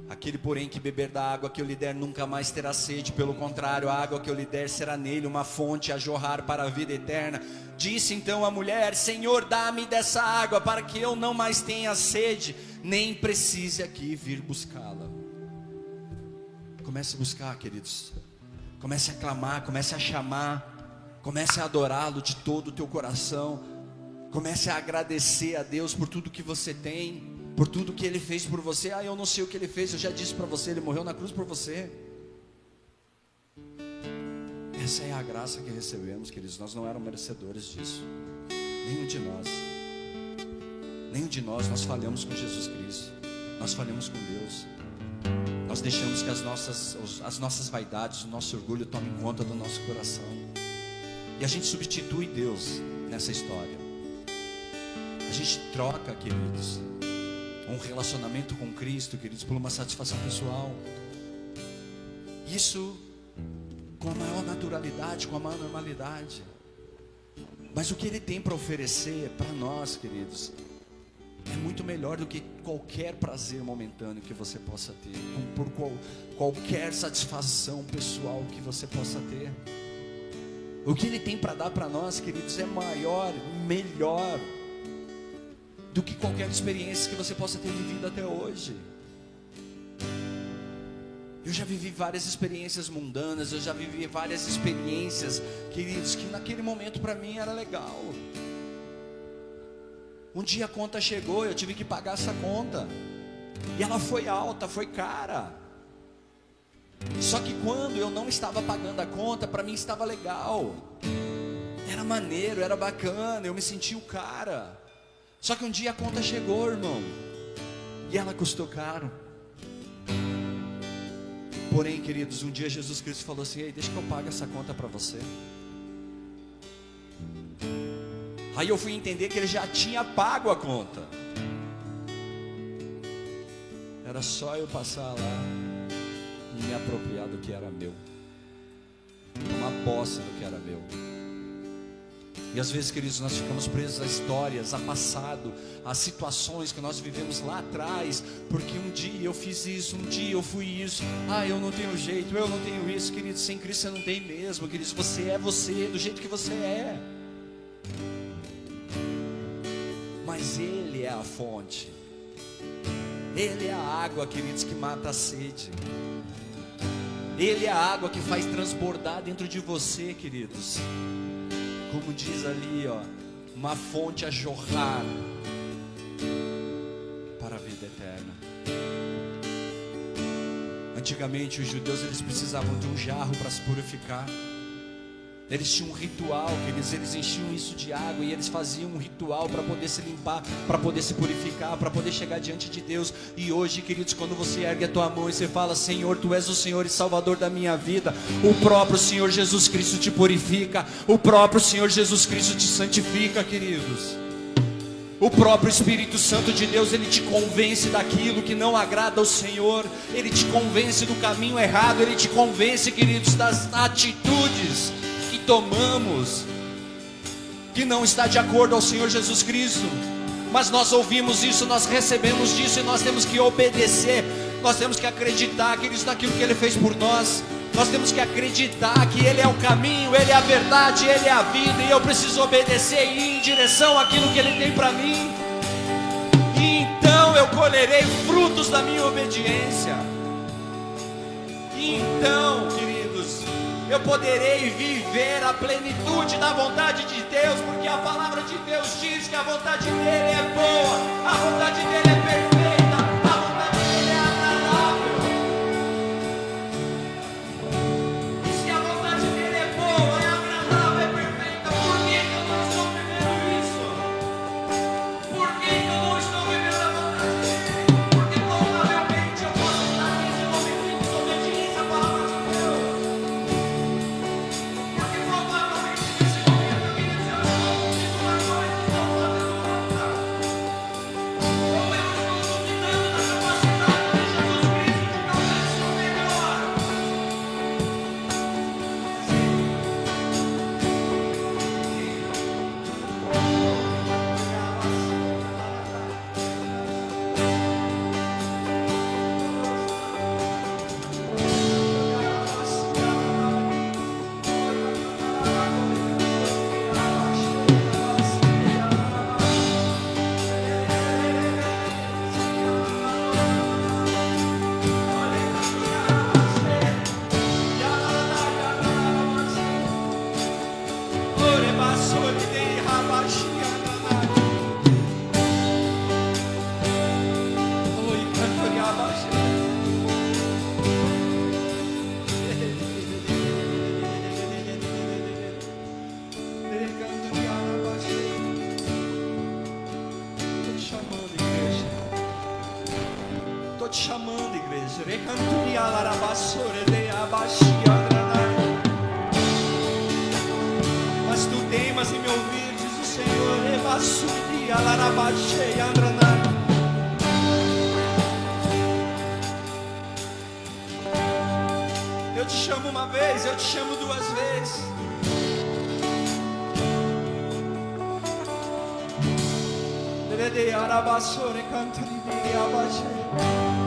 Aquele, porém, que beber da água que eu lhe der nunca mais terá sede, pelo contrário, a água que eu lhe der será nele uma fonte a jorrar para a vida eterna. Disse então a mulher: Senhor, dá-me dessa água, para que eu não mais tenha sede, nem precise aqui vir buscá-la. Comece a buscar, queridos. Comece a clamar, comece a chamar, comece a adorá-lo de todo o teu coração. Comece a agradecer a Deus por tudo que você tem por tudo que ele fez por você. Ah, eu não sei o que ele fez, eu já disse para você, ele morreu na cruz por você. Essa é a graça que recebemos, queridos. Nós não éramos merecedores disso. Nenhum de nós. Nenhum de nós, nós falhamos com Jesus Cristo. Nós falhamos com Deus. Nós deixamos que as nossas, as nossas vaidades, o nosso orgulho tomem conta do nosso coração. E a gente substitui Deus nessa história. A gente troca, queridos, um relacionamento com Cristo, queridos, por uma satisfação pessoal. Isso com a maior naturalidade, com a maior normalidade. Mas o que Ele tem para oferecer para nós, queridos, é muito melhor do que qualquer prazer momentâneo que você possa ter, por qual, qualquer satisfação pessoal que você possa ter. O que Ele tem para dar para nós, queridos, é maior, melhor do que qualquer experiência que você possa ter vivido até hoje. Eu já vivi várias experiências mundanas, eu já vivi várias experiências, queridos, que naquele momento para mim era legal. Um dia a conta chegou, eu tive que pagar essa conta. E ela foi alta, foi cara. Só que quando eu não estava pagando a conta, para mim estava legal. Era maneiro, era bacana, eu me senti o cara. Só que um dia a conta chegou, irmão. E ela custou caro. Porém, queridos, um dia Jesus Cristo falou assim: Ei, deixa que eu pague essa conta para você. Aí eu fui entender que ele já tinha pago a conta. Era só eu passar lá e me apropriar do que era meu. Tomar posse do que era meu. E às vezes, queridos, nós ficamos presos a histórias, a passado, a situações que nós vivemos lá atrás, porque um dia eu fiz isso, um dia eu fui isso, ah, eu não tenho jeito, eu não tenho isso, queridos, sem Cristo você não tem mesmo, queridos, você é você, do jeito que você é. Mas Ele é a fonte, Ele é a água, queridos, que mata a sede. Ele é a água que faz transbordar dentro de você, queridos como diz ali, ó, uma fonte a jorrar para a vida eterna. Antigamente os judeus eles precisavam de um jarro para se purificar. Eles tinham um ritual, que eles, eles enchiam isso de água e eles faziam um ritual para poder se limpar, para poder se purificar, para poder chegar diante de Deus. E hoje, queridos, quando você ergue a tua mão e você fala: Senhor, tu és o Senhor e Salvador da minha vida, o próprio Senhor Jesus Cristo te purifica, o próprio Senhor Jesus Cristo te santifica, queridos. O próprio Espírito Santo de Deus, ele te convence daquilo que não agrada ao Senhor, ele te convence do caminho errado, ele te convence, queridos, das atitudes tomamos que não está de acordo ao Senhor Jesus Cristo. Mas nós ouvimos isso, nós recebemos disso e nós temos que obedecer. Nós temos que acreditar, queridos, naquilo que Ele fez por nós. Nós temos que acreditar que Ele é o caminho, Ele é a verdade, Ele é a vida, e eu preciso obedecer e ir em direção àquilo que Ele tem para mim. E então eu colherei frutos da minha obediência. E então, queridos eu poderei viver a plenitude da vontade de Deus, porque a palavra de Deus diz que a vontade dele é boa, a vontade dele é perfeita.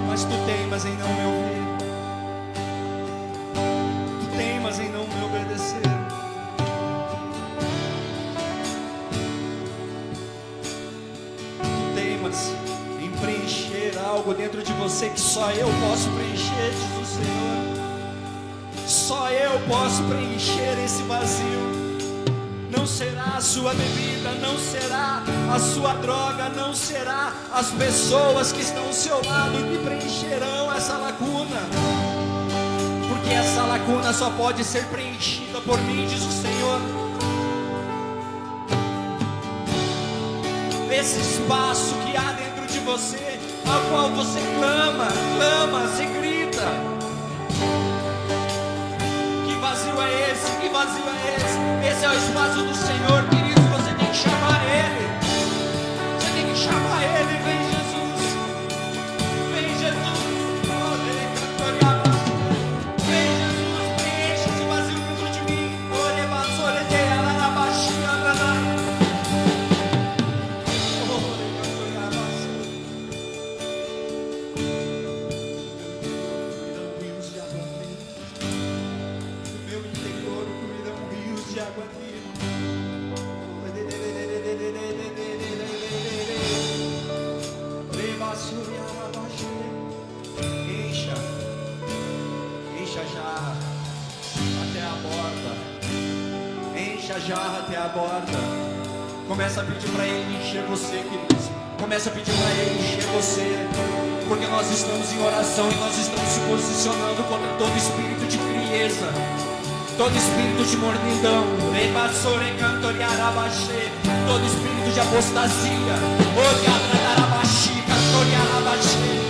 Mas tu teimas em não me ouvir. Tu teimas em não me obedecer. Tu teimas em preencher algo dentro de você que só eu posso preencher, o Senhor. Posso preencher esse vazio. Não será a sua bebida, não será a sua droga, não será as pessoas que estão ao seu lado que preencherão essa lacuna. Porque essa lacuna só pode ser preenchida por mim, diz o Senhor. Esse espaço que há dentro de você, ao qual você clama, clama, se grita. Vazio é esse? Esse é o espaço do Senhor, querido. Você tem que chamar Ele. Você tem que chamar Ele. Vem, Jesus. Jarra até a borda. Começa a pedir para Ele encher você, queridos. Começa a pedir para Ele encher você. Porque nós estamos em oração e nós estamos se posicionando contra todo espírito de frieza. Todo espírito de mornidão, todo espírito de apostasia, oriadarabaxi, cantoriarabaxê,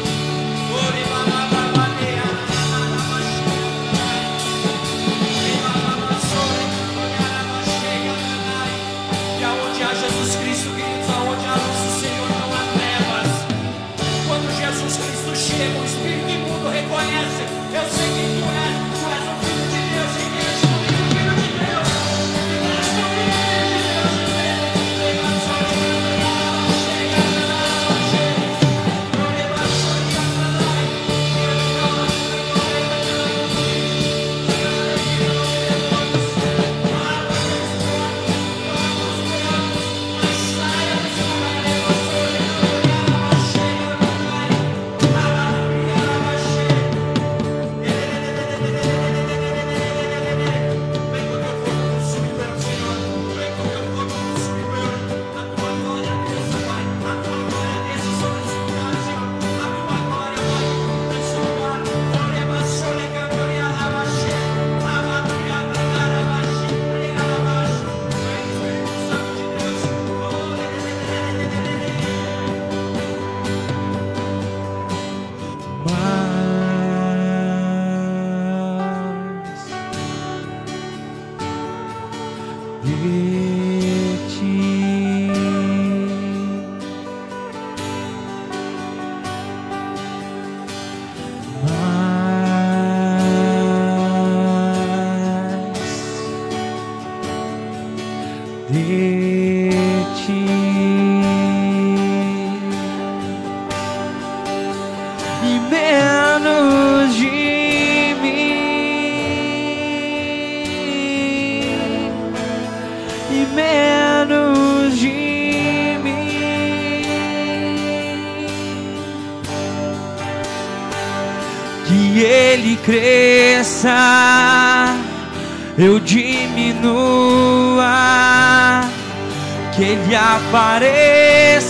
ele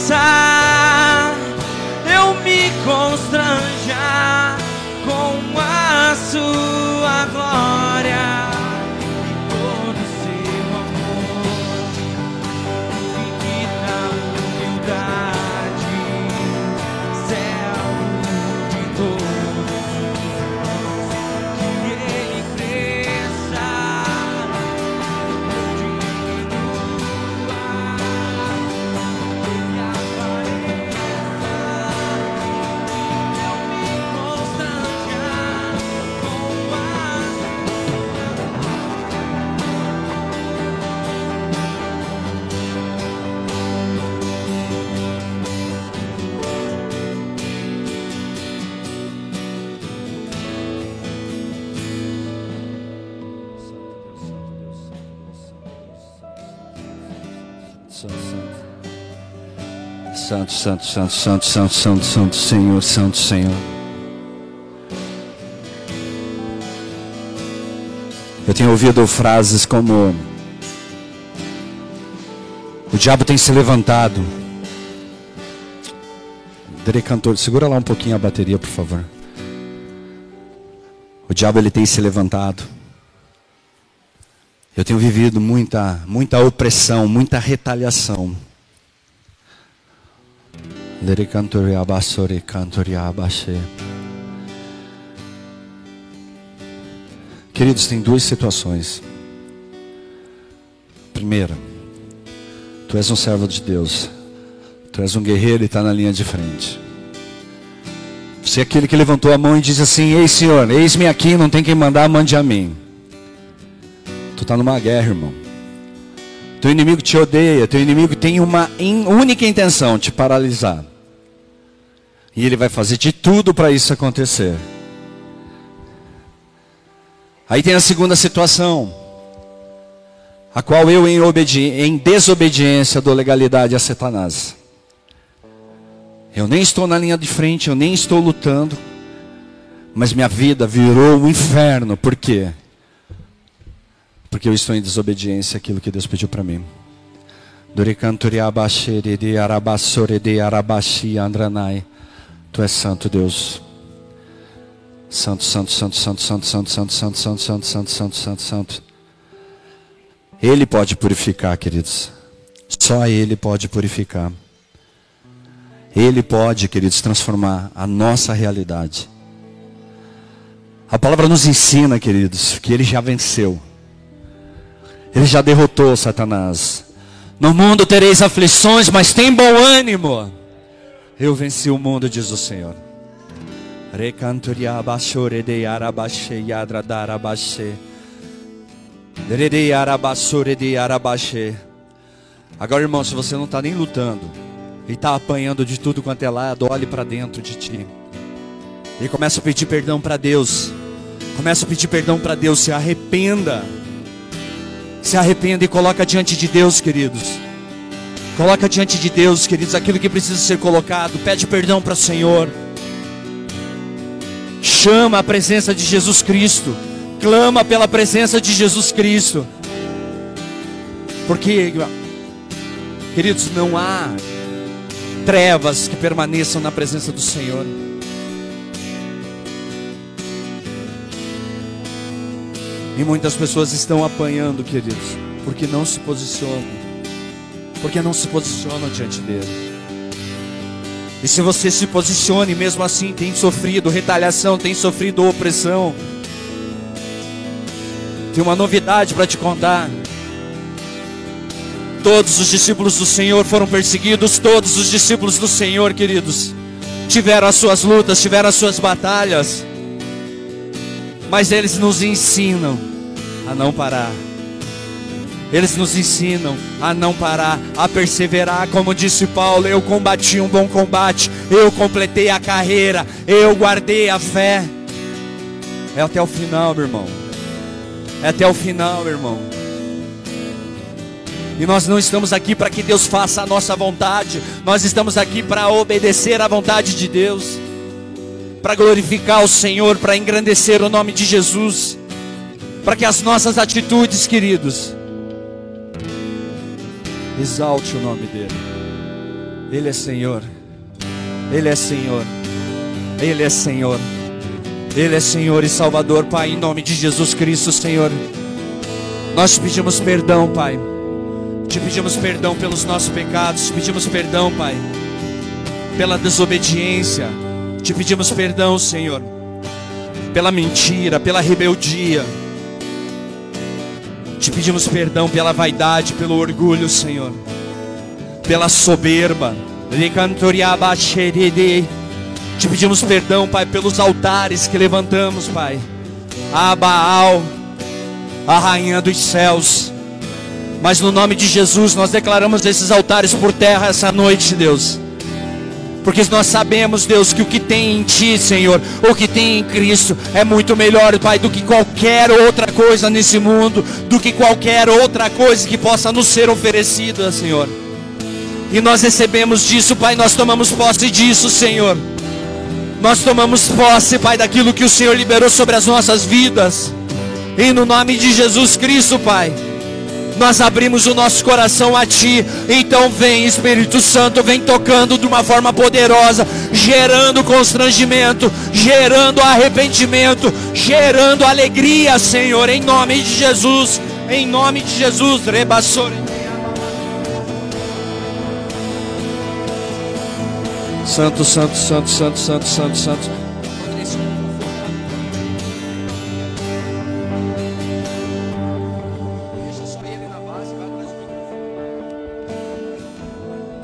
Santo, santo, santo, santo, santo, santo, santo, Senhor, santo, Senhor. Eu tenho ouvido frases como: O diabo tem se levantado. Dere cantor, segura lá um pouquinho a bateria, por favor. O diabo ele tem se levantado. Eu tenho vivido muita, muita opressão, muita retaliação. Queridos, tem duas situações. Primeira, tu és um servo de Deus. Tu és um guerreiro e está na linha de frente. Você é aquele que levantou a mão e disse assim: Ei Senhor, eis-me aqui, não tem quem mandar, mande a mim. Tu está numa guerra, irmão. Teu inimigo te odeia, teu inimigo tem uma única intenção: te paralisar. E ele vai fazer de tudo para isso acontecer. Aí tem a segunda situação, a qual eu, em, em desobediência, dou legalidade a Satanás. Eu nem estou na linha de frente, eu nem estou lutando, mas minha vida virou um inferno. Por quê? Porque eu estou em desobediência àquilo que Deus pediu para mim. Tu és santo, Deus. Santo, santo, santo, santo, santo, santo, santo, santo, santo, santo, santo, santo, santo, santo. Ele pode purificar, queridos. Só Ele pode purificar. Ele pode, queridos, transformar a nossa realidade. A palavra nos ensina, queridos, que Ele já venceu. Ele já derrotou Satanás. No mundo tereis aflições, mas tem bom ânimo. Eu venci o mundo, diz o Senhor. Agora, irmão, se você não está nem lutando e está apanhando de tudo quanto é lado, olhe para dentro de ti. E começa a pedir perdão para Deus. Começa a pedir perdão para Deus. Se arrependa. Se arrependa e coloca diante de Deus, queridos. Coloca diante de Deus, queridos, aquilo que precisa ser colocado. Pede perdão para o Senhor. Chama a presença de Jesus Cristo. Clama pela presença de Jesus Cristo. Porque, queridos, não há trevas que permaneçam na presença do Senhor. E muitas pessoas estão apanhando, queridos, porque não se posicionam. Porque não se posicionam diante dele. E se você se posicione mesmo assim, tem sofrido retaliação, tem sofrido opressão. Tem uma novidade para te contar. Todos os discípulos do Senhor foram perseguidos, todos os discípulos do Senhor, queridos, tiveram as suas lutas, tiveram as suas batalhas. Mas eles nos ensinam a não parar. Eles nos ensinam a não parar, a perseverar, como disse Paulo: eu combati um bom combate, eu completei a carreira, eu guardei a fé. É até o final, meu irmão. É até o final, meu irmão. E nós não estamos aqui para que Deus faça a nossa vontade, nós estamos aqui para obedecer à vontade de Deus, para glorificar o Senhor, para engrandecer o nome de Jesus, para que as nossas atitudes, queridos, Exalte o nome dele. Ele é Senhor. Ele é Senhor. Ele é Senhor. Ele é Senhor e Salvador, Pai, em nome de Jesus Cristo, Senhor. Nós te pedimos perdão, Pai. Te pedimos perdão pelos nossos pecados. Te pedimos perdão, Pai, pela desobediência. Te pedimos perdão, Senhor, pela mentira, pela rebeldia te pedimos perdão pela vaidade, pelo orgulho, Senhor, pela soberba. Te pedimos perdão, Pai, pelos altares que levantamos, Pai. A Baal, a rainha dos céus. Mas no nome de Jesus nós declaramos esses altares por terra essa noite, Deus. Porque nós sabemos, Deus, que o que tem em Ti, Senhor, o que tem em Cristo, é muito melhor, Pai, do que qualquer outra coisa nesse mundo, do que qualquer outra coisa que possa nos ser oferecida, Senhor. E nós recebemos disso, Pai, nós tomamos posse disso, Senhor. Nós tomamos posse, Pai, daquilo que o Senhor liberou sobre as nossas vidas. E no nome de Jesus Cristo, Pai, nós abrimos o nosso coração a Ti. Então vem, Espírito Santo, vem tocando de uma forma poderosa, gerando constrangimento, gerando arrependimento, gerando alegria, Senhor, em nome de Jesus. Em nome de Jesus, rebassore. Santo, santo, santo, santo, santo, santo, santo.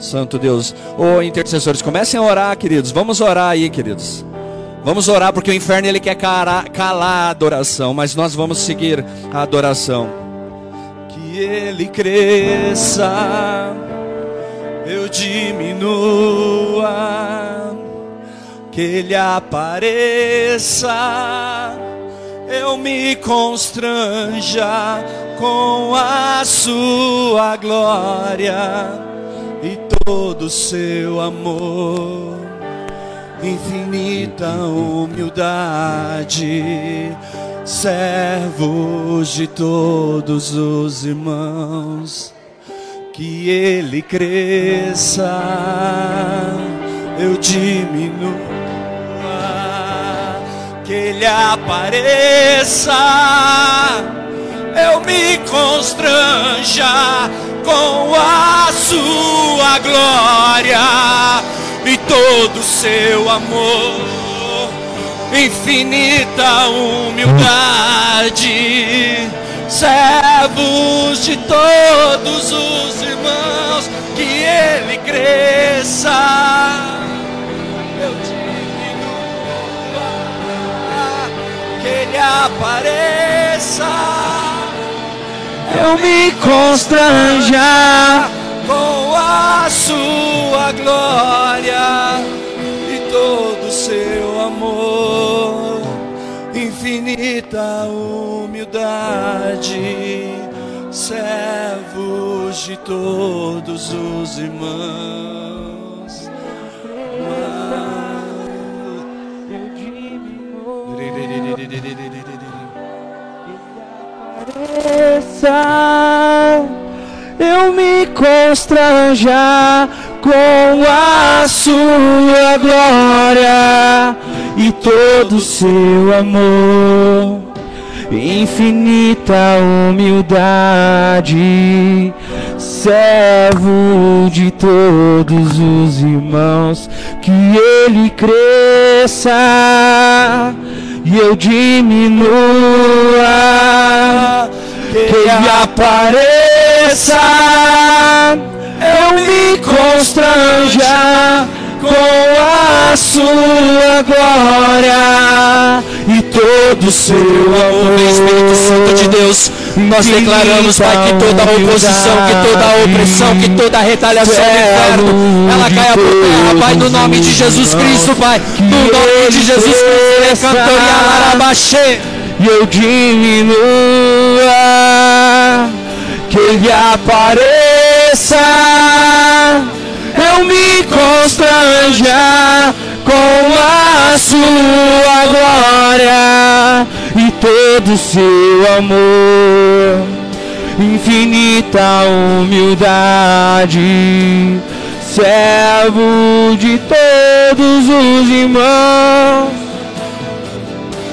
Santo Deus. Ô intercessores, comecem a orar, queridos. Vamos orar aí, queridos. Vamos orar porque o inferno ele quer calar, a adoração, mas nós vamos seguir a adoração. Que ele cresça, eu diminua. Que ele apareça, eu me constranja com a sua glória todo seu amor, infinita humildade, servos de todos os irmãos, que ele cresça, eu diminua, que ele apareça, eu me constranja com a sua glória e todo o seu amor, infinita humildade, servos de todos os irmãos, que ele cresça. Eu diminua, que ele apareça eu me constranja com a sua glória e todo o seu amor, infinita humildade, servos de todos os irmãos. Eu me constranja com a sua glória e todo o seu amor, infinita humildade, servo de todos os irmãos, que ele cresça e eu diminua, que ele apareça, eu me constranja com a sua glória e todo o seu amor. Espírito Santo de Deus, nós declaramos, Pai, que toda oposição, que toda opressão, que toda retaliação do inferno, ela caia por terra, Pai, no nome de Jesus Cristo, Pai, no nome de Jesus Cristo, E eu diminua, que ele apareça, eu me constranja com a sua glória e todo o seu amor, infinita humildade, servo de todos os irmãos.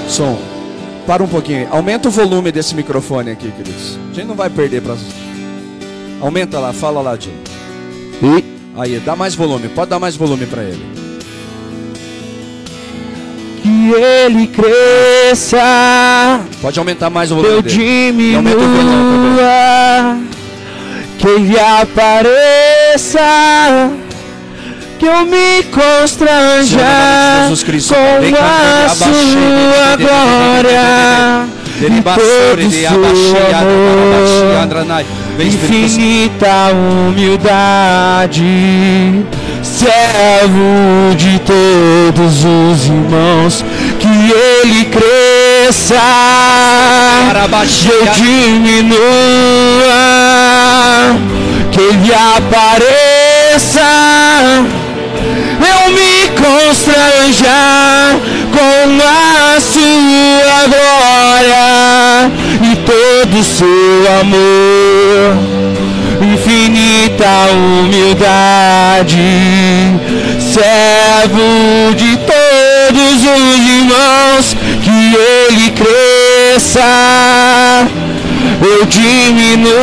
Som, para um pouquinho, aumenta o volume desse microfone aqui, queridos. A gente não vai perder para. Aumenta lá, fala lá, Jim. E aí, dá mais volume, pode dar mais volume para ele que ele cresça. Pode aumentar mais o volume. Eu diminua. Que ele apareça. Que eu me constranja com a sua glória. E todo seu amor, infinita humildade servo de todos os irmãos, que ele cresça, eu diminua, que ele apareça, me constranjar com a sua glória e todo o seu amor, infinita humildade, servo de todos os irmãos, que ele cresça, eu diminua.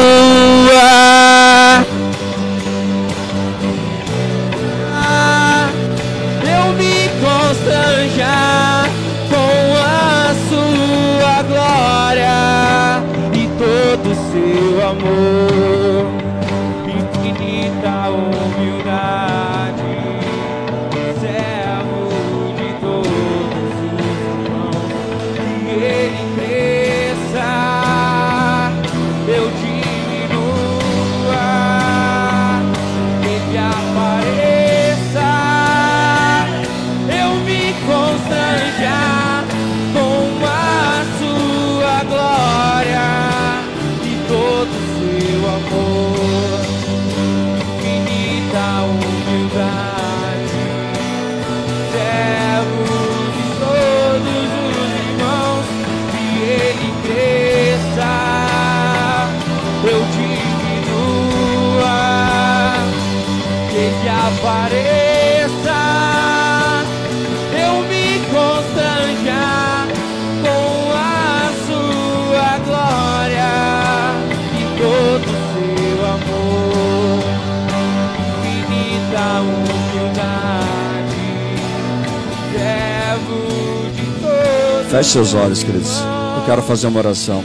Feche seus olhos, queridos. Eu quero fazer uma oração.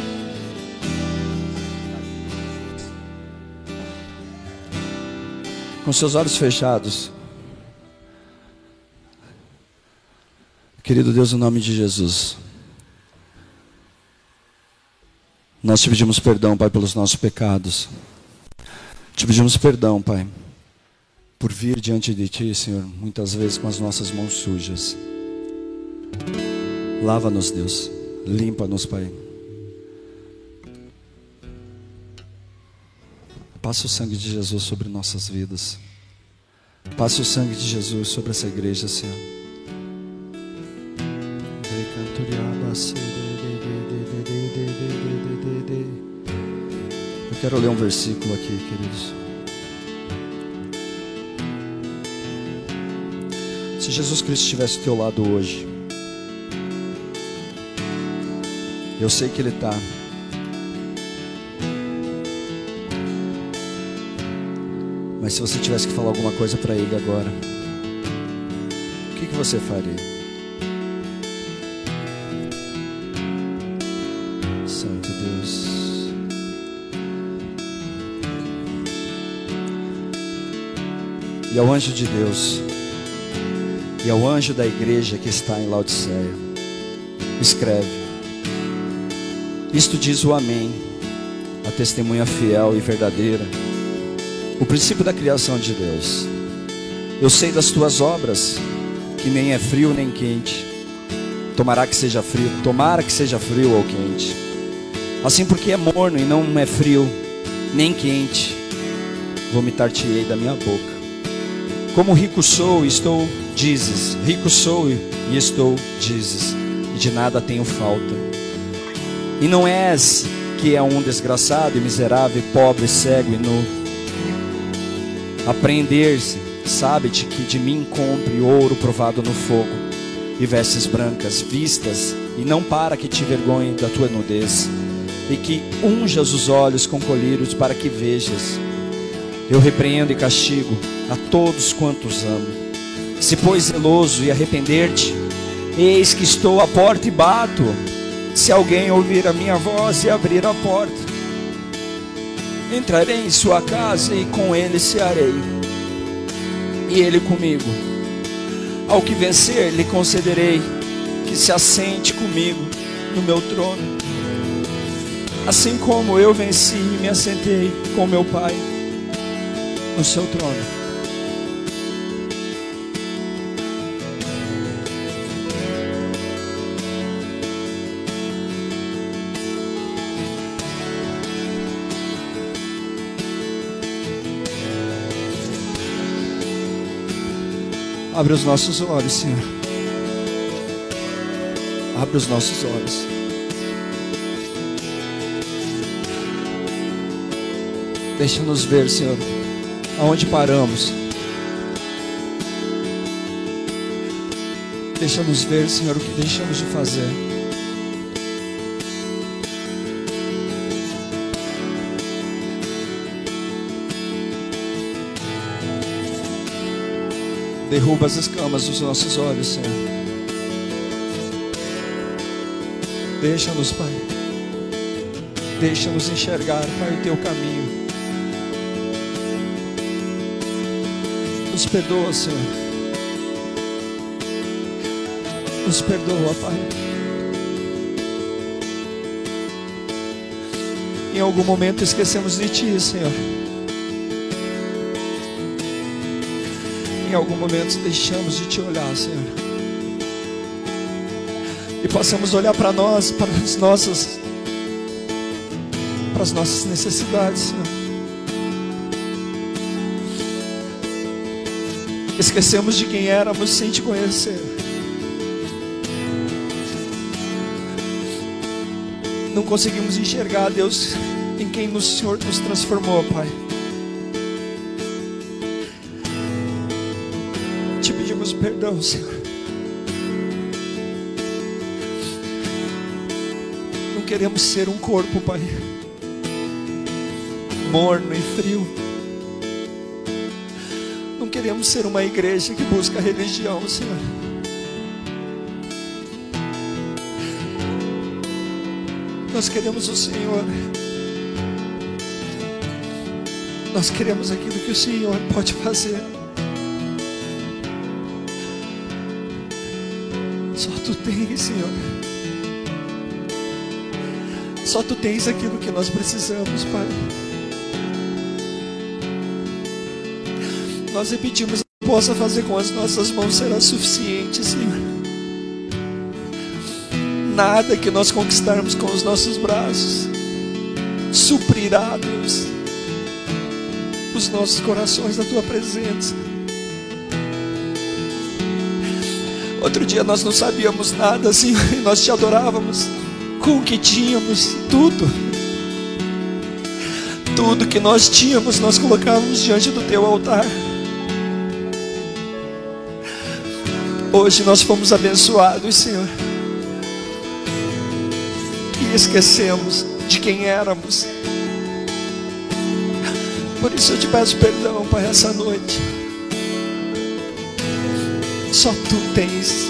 Com seus olhos fechados. Querido Deus, em nome de Jesus. Nós te pedimos perdão, Pai, pelos nossos pecados. Te pedimos perdão, Pai, por vir diante de Ti, Senhor, muitas vezes com as nossas mãos sujas. Lava-nos, Deus. Limpa-nos, Pai. Passa o sangue de Jesus sobre nossas vidas. Passa o sangue de Jesus sobre essa igreja, Senhor. Eu quero ler um versículo aqui, queridos. Se Jesus Cristo estivesse ao teu lado hoje, eu sei que Ele está. Mas se você tivesse que falar alguma coisa para Ele agora, o que, que você faria? Santo Deus. E ao anjo de Deus, e ao anjo da igreja que está em Laodiceia, escreve: Isto diz o Amém, a testemunha fiel e verdadeira, o princípio da criação de Deus. Eu sei das tuas obras, que nem é frio nem quente. Tomará que seja frio, tomara que seja frio ou quente. Assim porque é morno e não é frio, nem quente, vomitar-te-ei da minha boca. Como rico sou estou, dizes, rico sou e estou, dizes, e de nada tenho falta. E não és que é um desgraçado e miserável, e pobre, cego e nu. Apreender-se, sabe-te que de mim compre ouro provado no fogo, e vestes brancas, vistas, e não para que te vergonhe da tua nudez, e que unjas os olhos com colírios para que vejas. Eu repreendo e castigo a todos quantos amo. Se pois zeloso e arrepender-te, eis que estou à porta e bato. Se alguém ouvir a minha voz e abrir a porta, entrarei em sua casa e com ele cearei, e ele comigo. Ao que vencer, lhe concederei que se assente comigo no meu trono, assim como eu venci e me assentei com meu Pai no seu trono. Abre os nossos olhos, Senhor. Abre os nossos olhos. Deixa-nos ver, Senhor, aonde paramos. Deixa-nos ver, Senhor, o que deixamos de fazer. Derruba as escamas dos nossos olhos, Senhor. Deixa-nos, Pai. Deixa-nos enxergar, Pai, o teu caminho. Nos perdoa, Senhor. Nos perdoa, Pai. Em algum momento esquecemos de Ti, Senhor. Em algum momento deixamos de Te olhar, Senhor. E possamos olhar para nós, para as nossas, para as nossas necessidades, Senhor. Esquecemos de quem éramos sem te conhecer. Não conseguimos enxergar, Deus, em quem o Senhor nos transformou, Pai. Perdão, Senhor. Não queremos ser um corpo, Pai, morno e frio. Não queremos ser uma igreja que busca religião, Senhor. Nós queremos o Senhor. Nós queremos aquilo que o Senhor pode fazer. Tu tens, Senhor. Só tu tens aquilo que nós precisamos, Pai. Nós repetimos, possa fazer com as nossas mãos será suficiente, Senhor. Nada que nós conquistarmos com os nossos braços suprirá, Deus, os nossos corações da tua presença. Outro dia nós não sabíamos nada, Senhor, e nós te adorávamos com o que tínhamos, tudo. Tudo que nós tínhamos, nós colocávamos diante do teu altar. Hoje nós fomos abençoados, Senhor. E esquecemos de quem éramos. Por isso eu te peço perdão, Pai, essa noite. Só tu tens.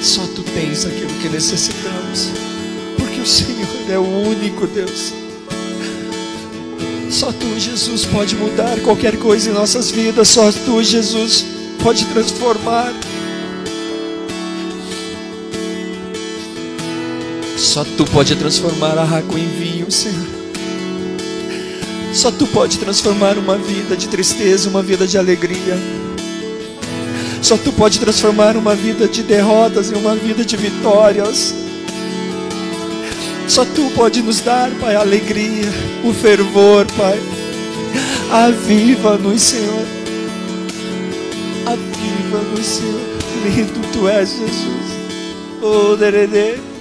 Só tu tens aquilo que necessitamos. Porque o Senhor é o único Deus. Só tu, Jesus, pode mudar qualquer coisa em nossas vidas. Só tu, Jesus, pode transformar. Só tu pode transformar a água em vinho, Senhor. Só tu pode transformar uma vida de tristeza, uma vida de alegria. Só tu pode transformar uma vida de derrotas em uma vida de vitórias. Só tu pode nos dar, Pai, a alegria, o fervor, Pai. Aviva-nos, Senhor. Aviva-nos, Senhor. Lindo tu és, Jesus. Oh, Derede.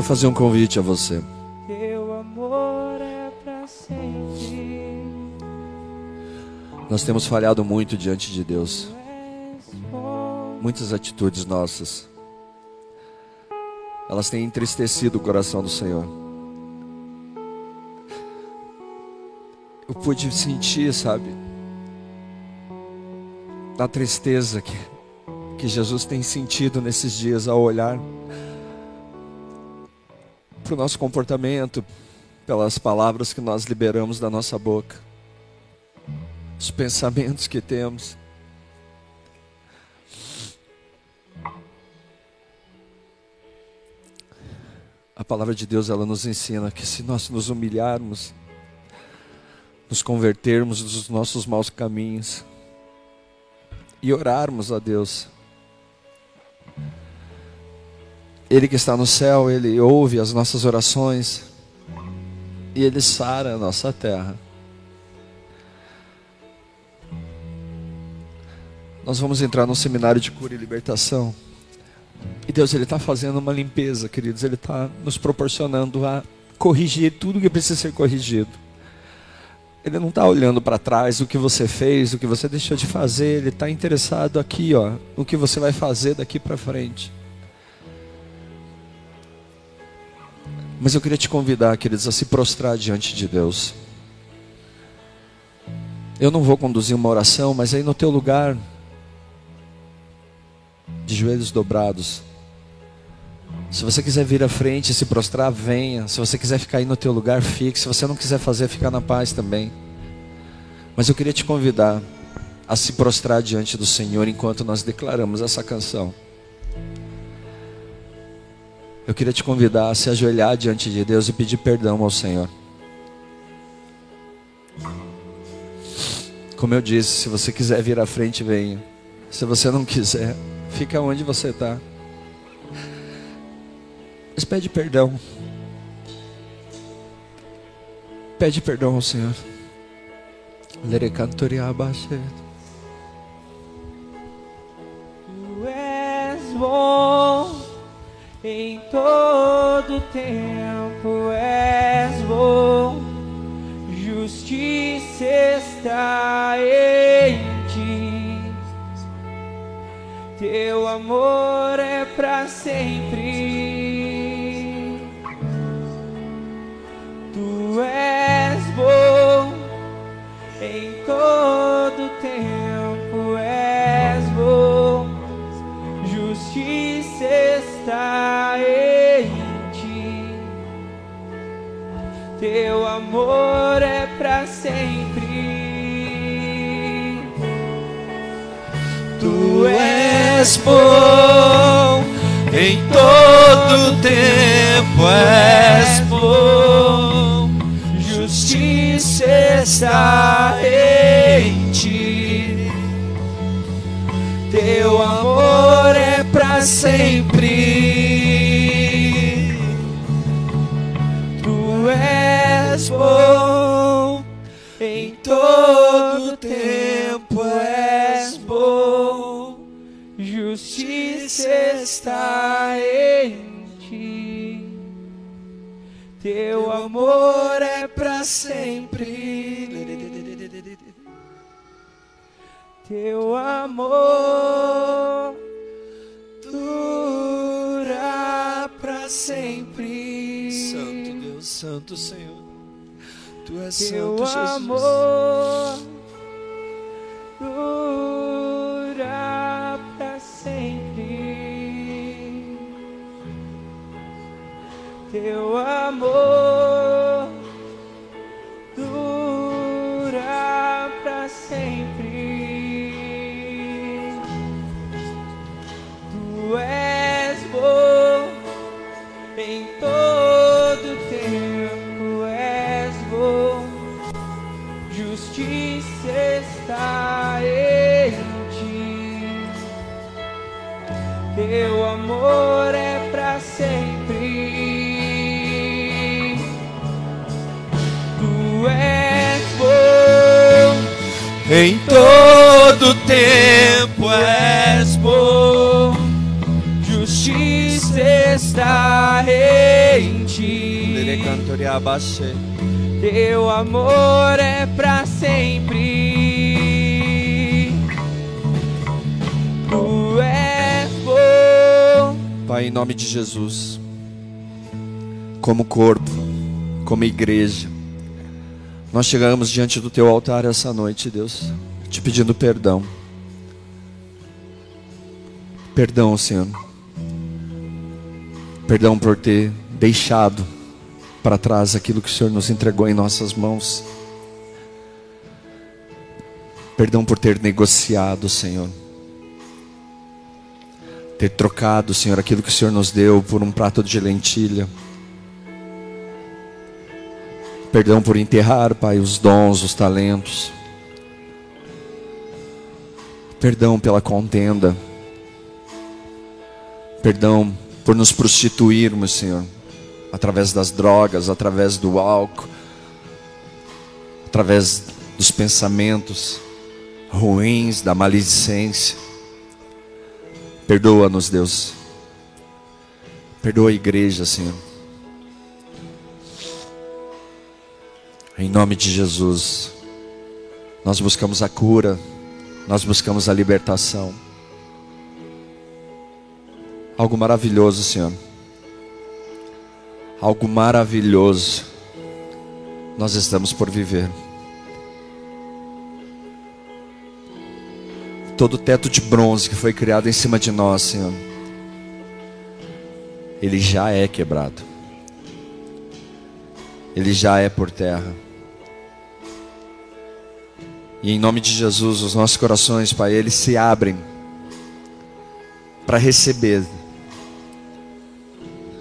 Quero fazer um convite a você. É. Nós temos falhado muito diante de Deus. Muitas atitudes nossas. Elas têm entristecido o coração do Senhor. Eu pude sentir, sabe? Da tristeza que, que Jesus tem sentido nesses dias ao olhar para o nosso comportamento, pelas palavras que nós liberamos da nossa boca, os pensamentos que temos. A palavra de Deus ela nos ensina que se nós nos humilharmos, nos convertermos dos nossos maus caminhos e orarmos a Deus, Ele que está no céu, Ele ouve as nossas orações e Ele sara a nossa terra. Nós vamos entrar num seminário de cura e libertação. E Deus ele está fazendo uma limpeza, queridos. Ele está nos proporcionando a corrigir tudo que precisa ser corrigido. Ele não está olhando para trás o que você fez, o que você deixou de fazer. Ele está interessado aqui, ó, no que você vai fazer daqui para frente. Mas eu queria te convidar, queridos, a se prostrar diante de Deus. Eu não vou conduzir uma oração, mas aí no teu lugar, de joelhos dobrados. Se você quiser vir à frente e se prostrar, venha. Se você quiser ficar aí no teu lugar, fique. Se você não quiser fazer, fica na paz também. Mas eu queria te convidar a se prostrar diante do Senhor enquanto nós declaramos essa canção. Eu queria te convidar a se ajoelhar diante de Deus e pedir perdão ao Senhor. Como eu disse, se você quiser vir à frente, venha. Se você não quiser, fica onde você está. Mas pede perdão. Pede perdão ao Senhor. Lerecantoriabaxe. Tu és bom em todo tempo, és bom, justiça está em ti. Teu amor é pra sempre. Tu és bom em todo está em ti. Teu amor é pra sempre. Tu és bom em todo tempo, és bom, justiça está em ti. Para sempre. Tu és bom em todo tempo, és bom. Justiça está em ti. Teu amor é para sempre. Teu amor sempre. Santo Deus, Santo Senhor. Tu és Teu santo, Jesus. amor Em todo tempo és bom. Justiça está em ti. Teu amor é para sempre. Tu és bom. Pai, em nome de Jesus, como corpo, como igreja, nós chegamos diante do Teu altar essa noite, Deus, te pedindo perdão. Perdão, Senhor. Perdão por ter deixado para trás aquilo que o Senhor nos entregou em nossas mãos. Perdão por ter negociado, Senhor ter trocado, Senhor, aquilo que o Senhor nos deu por um prato de lentilha. Perdão por enterrar, Pai, os dons, os talentos. Perdão pela contenda. Perdão por nos prostituirmos, Senhor, através das drogas, através do álcool, através dos pensamentos ruins, da maledicência. Perdoa-nos, Deus. Perdoa a igreja, Senhor. Em nome de Jesus, nós buscamos a cura, nós buscamos a libertação. Algo maravilhoso, Senhor. Algo maravilhoso nós estamos por viver. todo teto de bronze que foi criado em cima de nós, Senhor, ele já é quebrado, ele já é por terra. E em nome de Jesus, os nossos corações, Pai, eles se abrem para receber,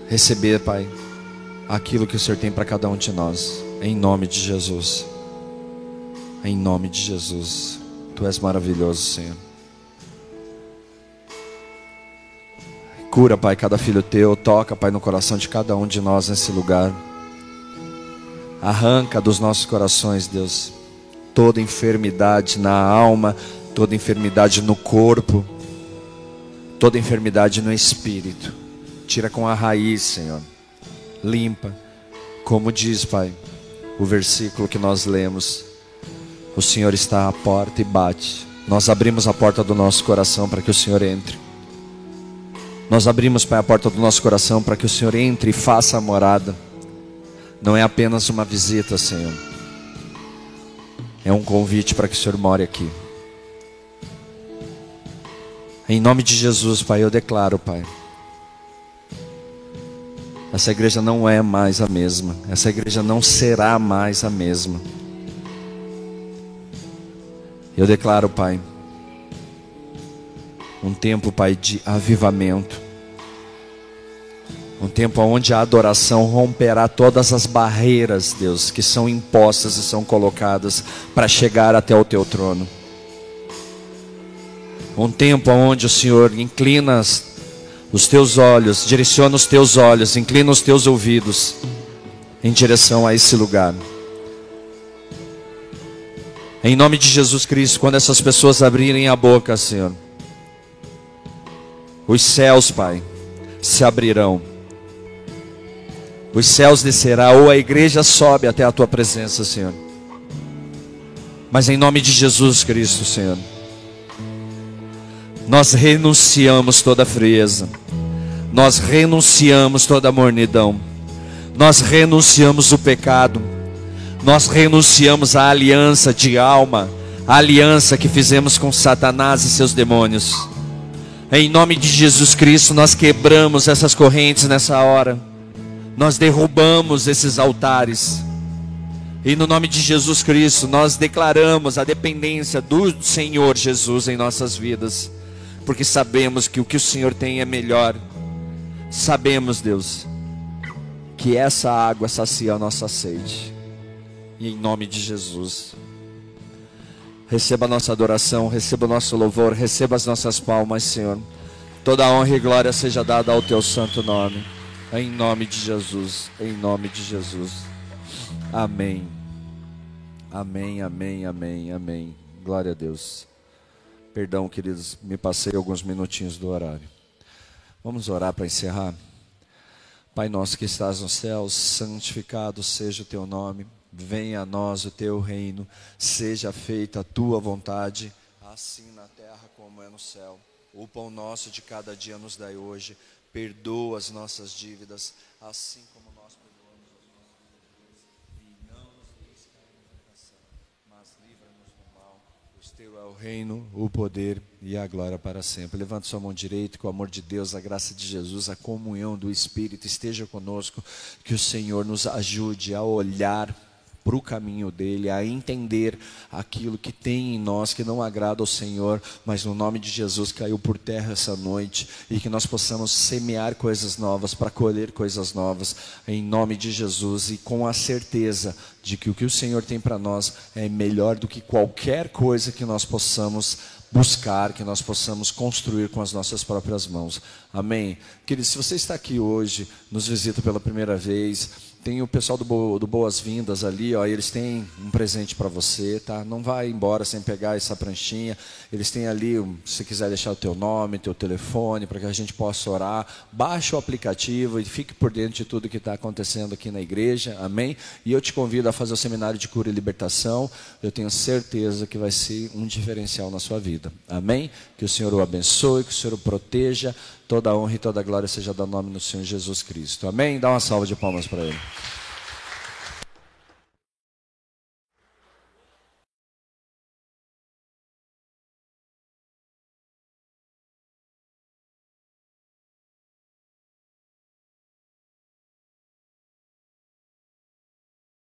receber, Pai, aquilo que o Senhor tem para cada um de nós, em nome de Jesus. Em nome de Jesus, Tu és maravilhoso, Senhor. Cura, Pai, cada filho teu. Toca, Pai, no coração de cada um de nós nesse lugar. Arranca dos nossos corações, Deus, toda enfermidade na alma, toda enfermidade no corpo, toda enfermidade no espírito. Tira com a raiz, Senhor. Limpa. Como diz, Pai, o versículo que nós lemos. O Senhor está à porta e bate. Nós abrimos a porta do nosso coração para que o Senhor entre. Nós abrimos, Pai, a porta do nosso coração para que o Senhor entre e faça a morada. Não é apenas uma visita, Senhor. É um convite para que o Senhor more aqui. Em nome de Jesus, Pai, eu declaro, Pai. Essa igreja não é mais a mesma. Essa igreja não será mais a mesma. Eu declaro, Pai, um tempo, Pai, de avivamento. Um tempo onde a adoração romperá todas as barreiras, Deus, que são impostas e são colocadas para chegar até o teu trono. Um tempo onde o Senhor inclina os teus olhos, direciona os teus olhos, inclina os teus ouvidos em direção a esse lugar. Em nome de Jesus Cristo, quando essas pessoas abrirem a boca, Senhor, os céus, Pai, se abrirão. Os céus descerão, ou a igreja sobe até a tua presença, Senhor. Mas em nome de Jesus Cristo, Senhor, nós renunciamos toda frieza, nós renunciamos toda mornidão, nós renunciamos o pecado, nós renunciamos a aliança de alma, a aliança que fizemos com Satanás e seus demônios. Em nome de Jesus Cristo, nós quebramos essas correntes nessa hora. Nós derrubamos esses altares. E no nome de Jesus Cristo, nós declaramos a dependência do Senhor Jesus em nossas vidas. Porque sabemos que o que o Senhor tem é melhor. Sabemos, Deus, que essa água sacia a nossa sede. E em nome de Jesus. Receba a nossa adoração, receba o nosso louvor, receba as nossas palmas, Senhor. Toda honra e glória seja dada ao teu santo nome. Em nome de Jesus, em nome de Jesus. Amém. Amém, amém, amém, amém. Glória a Deus. Perdão, queridos, me passei alguns minutinhos do horário. Vamos orar para encerrar. Pai nosso que estás nos céus, santificado seja o teu nome venha a nós o teu reino, seja feita a tua vontade, assim na terra como é no céu. O pão nosso de cada dia nos dai hoje, perdoa as nossas dívidas, assim como nós perdoamos aos nossos devedores, e não nos deixes cair em tentação, mas livra-nos do mal, pois teu é o reino, o poder e a glória para sempre. Levante sua mão direita, com o amor de Deus, a graça de Jesus, a comunhão do Espírito esteja conosco, que o Senhor nos ajude a olhar para o caminho dele, a entender aquilo que tem em nós que não agrada ao Senhor, mas no nome de Jesus caiu por terra essa noite e que nós possamos semear coisas novas para colher coisas novas em nome de Jesus e com a certeza de que o que o Senhor tem para nós é melhor do que qualquer coisa que nós possamos buscar, que nós possamos construir com as nossas próprias mãos. Amém. Queridos, se você está aqui hoje, nos visita pela primeira vez, tem o pessoal do, do Boas-Vindas ali, ó, eles têm um presente para você, tá? Não vai embora sem pegar essa pranchinha. Eles têm ali, se quiser deixar o teu nome, teu telefone, para que a gente possa orar. Baixe o aplicativo e fique por dentro de tudo que está acontecendo aqui na igreja, amém? E eu te convido a fazer o seminário de cura e libertação. Eu tenho certeza que vai ser um diferencial na sua vida, amém? Que o Senhor o abençoe, que o Senhor o proteja. Toda honra e toda glória seja dado nome do Senhor Jesus Cristo. Amém? Dá uma salva de palmas para ele.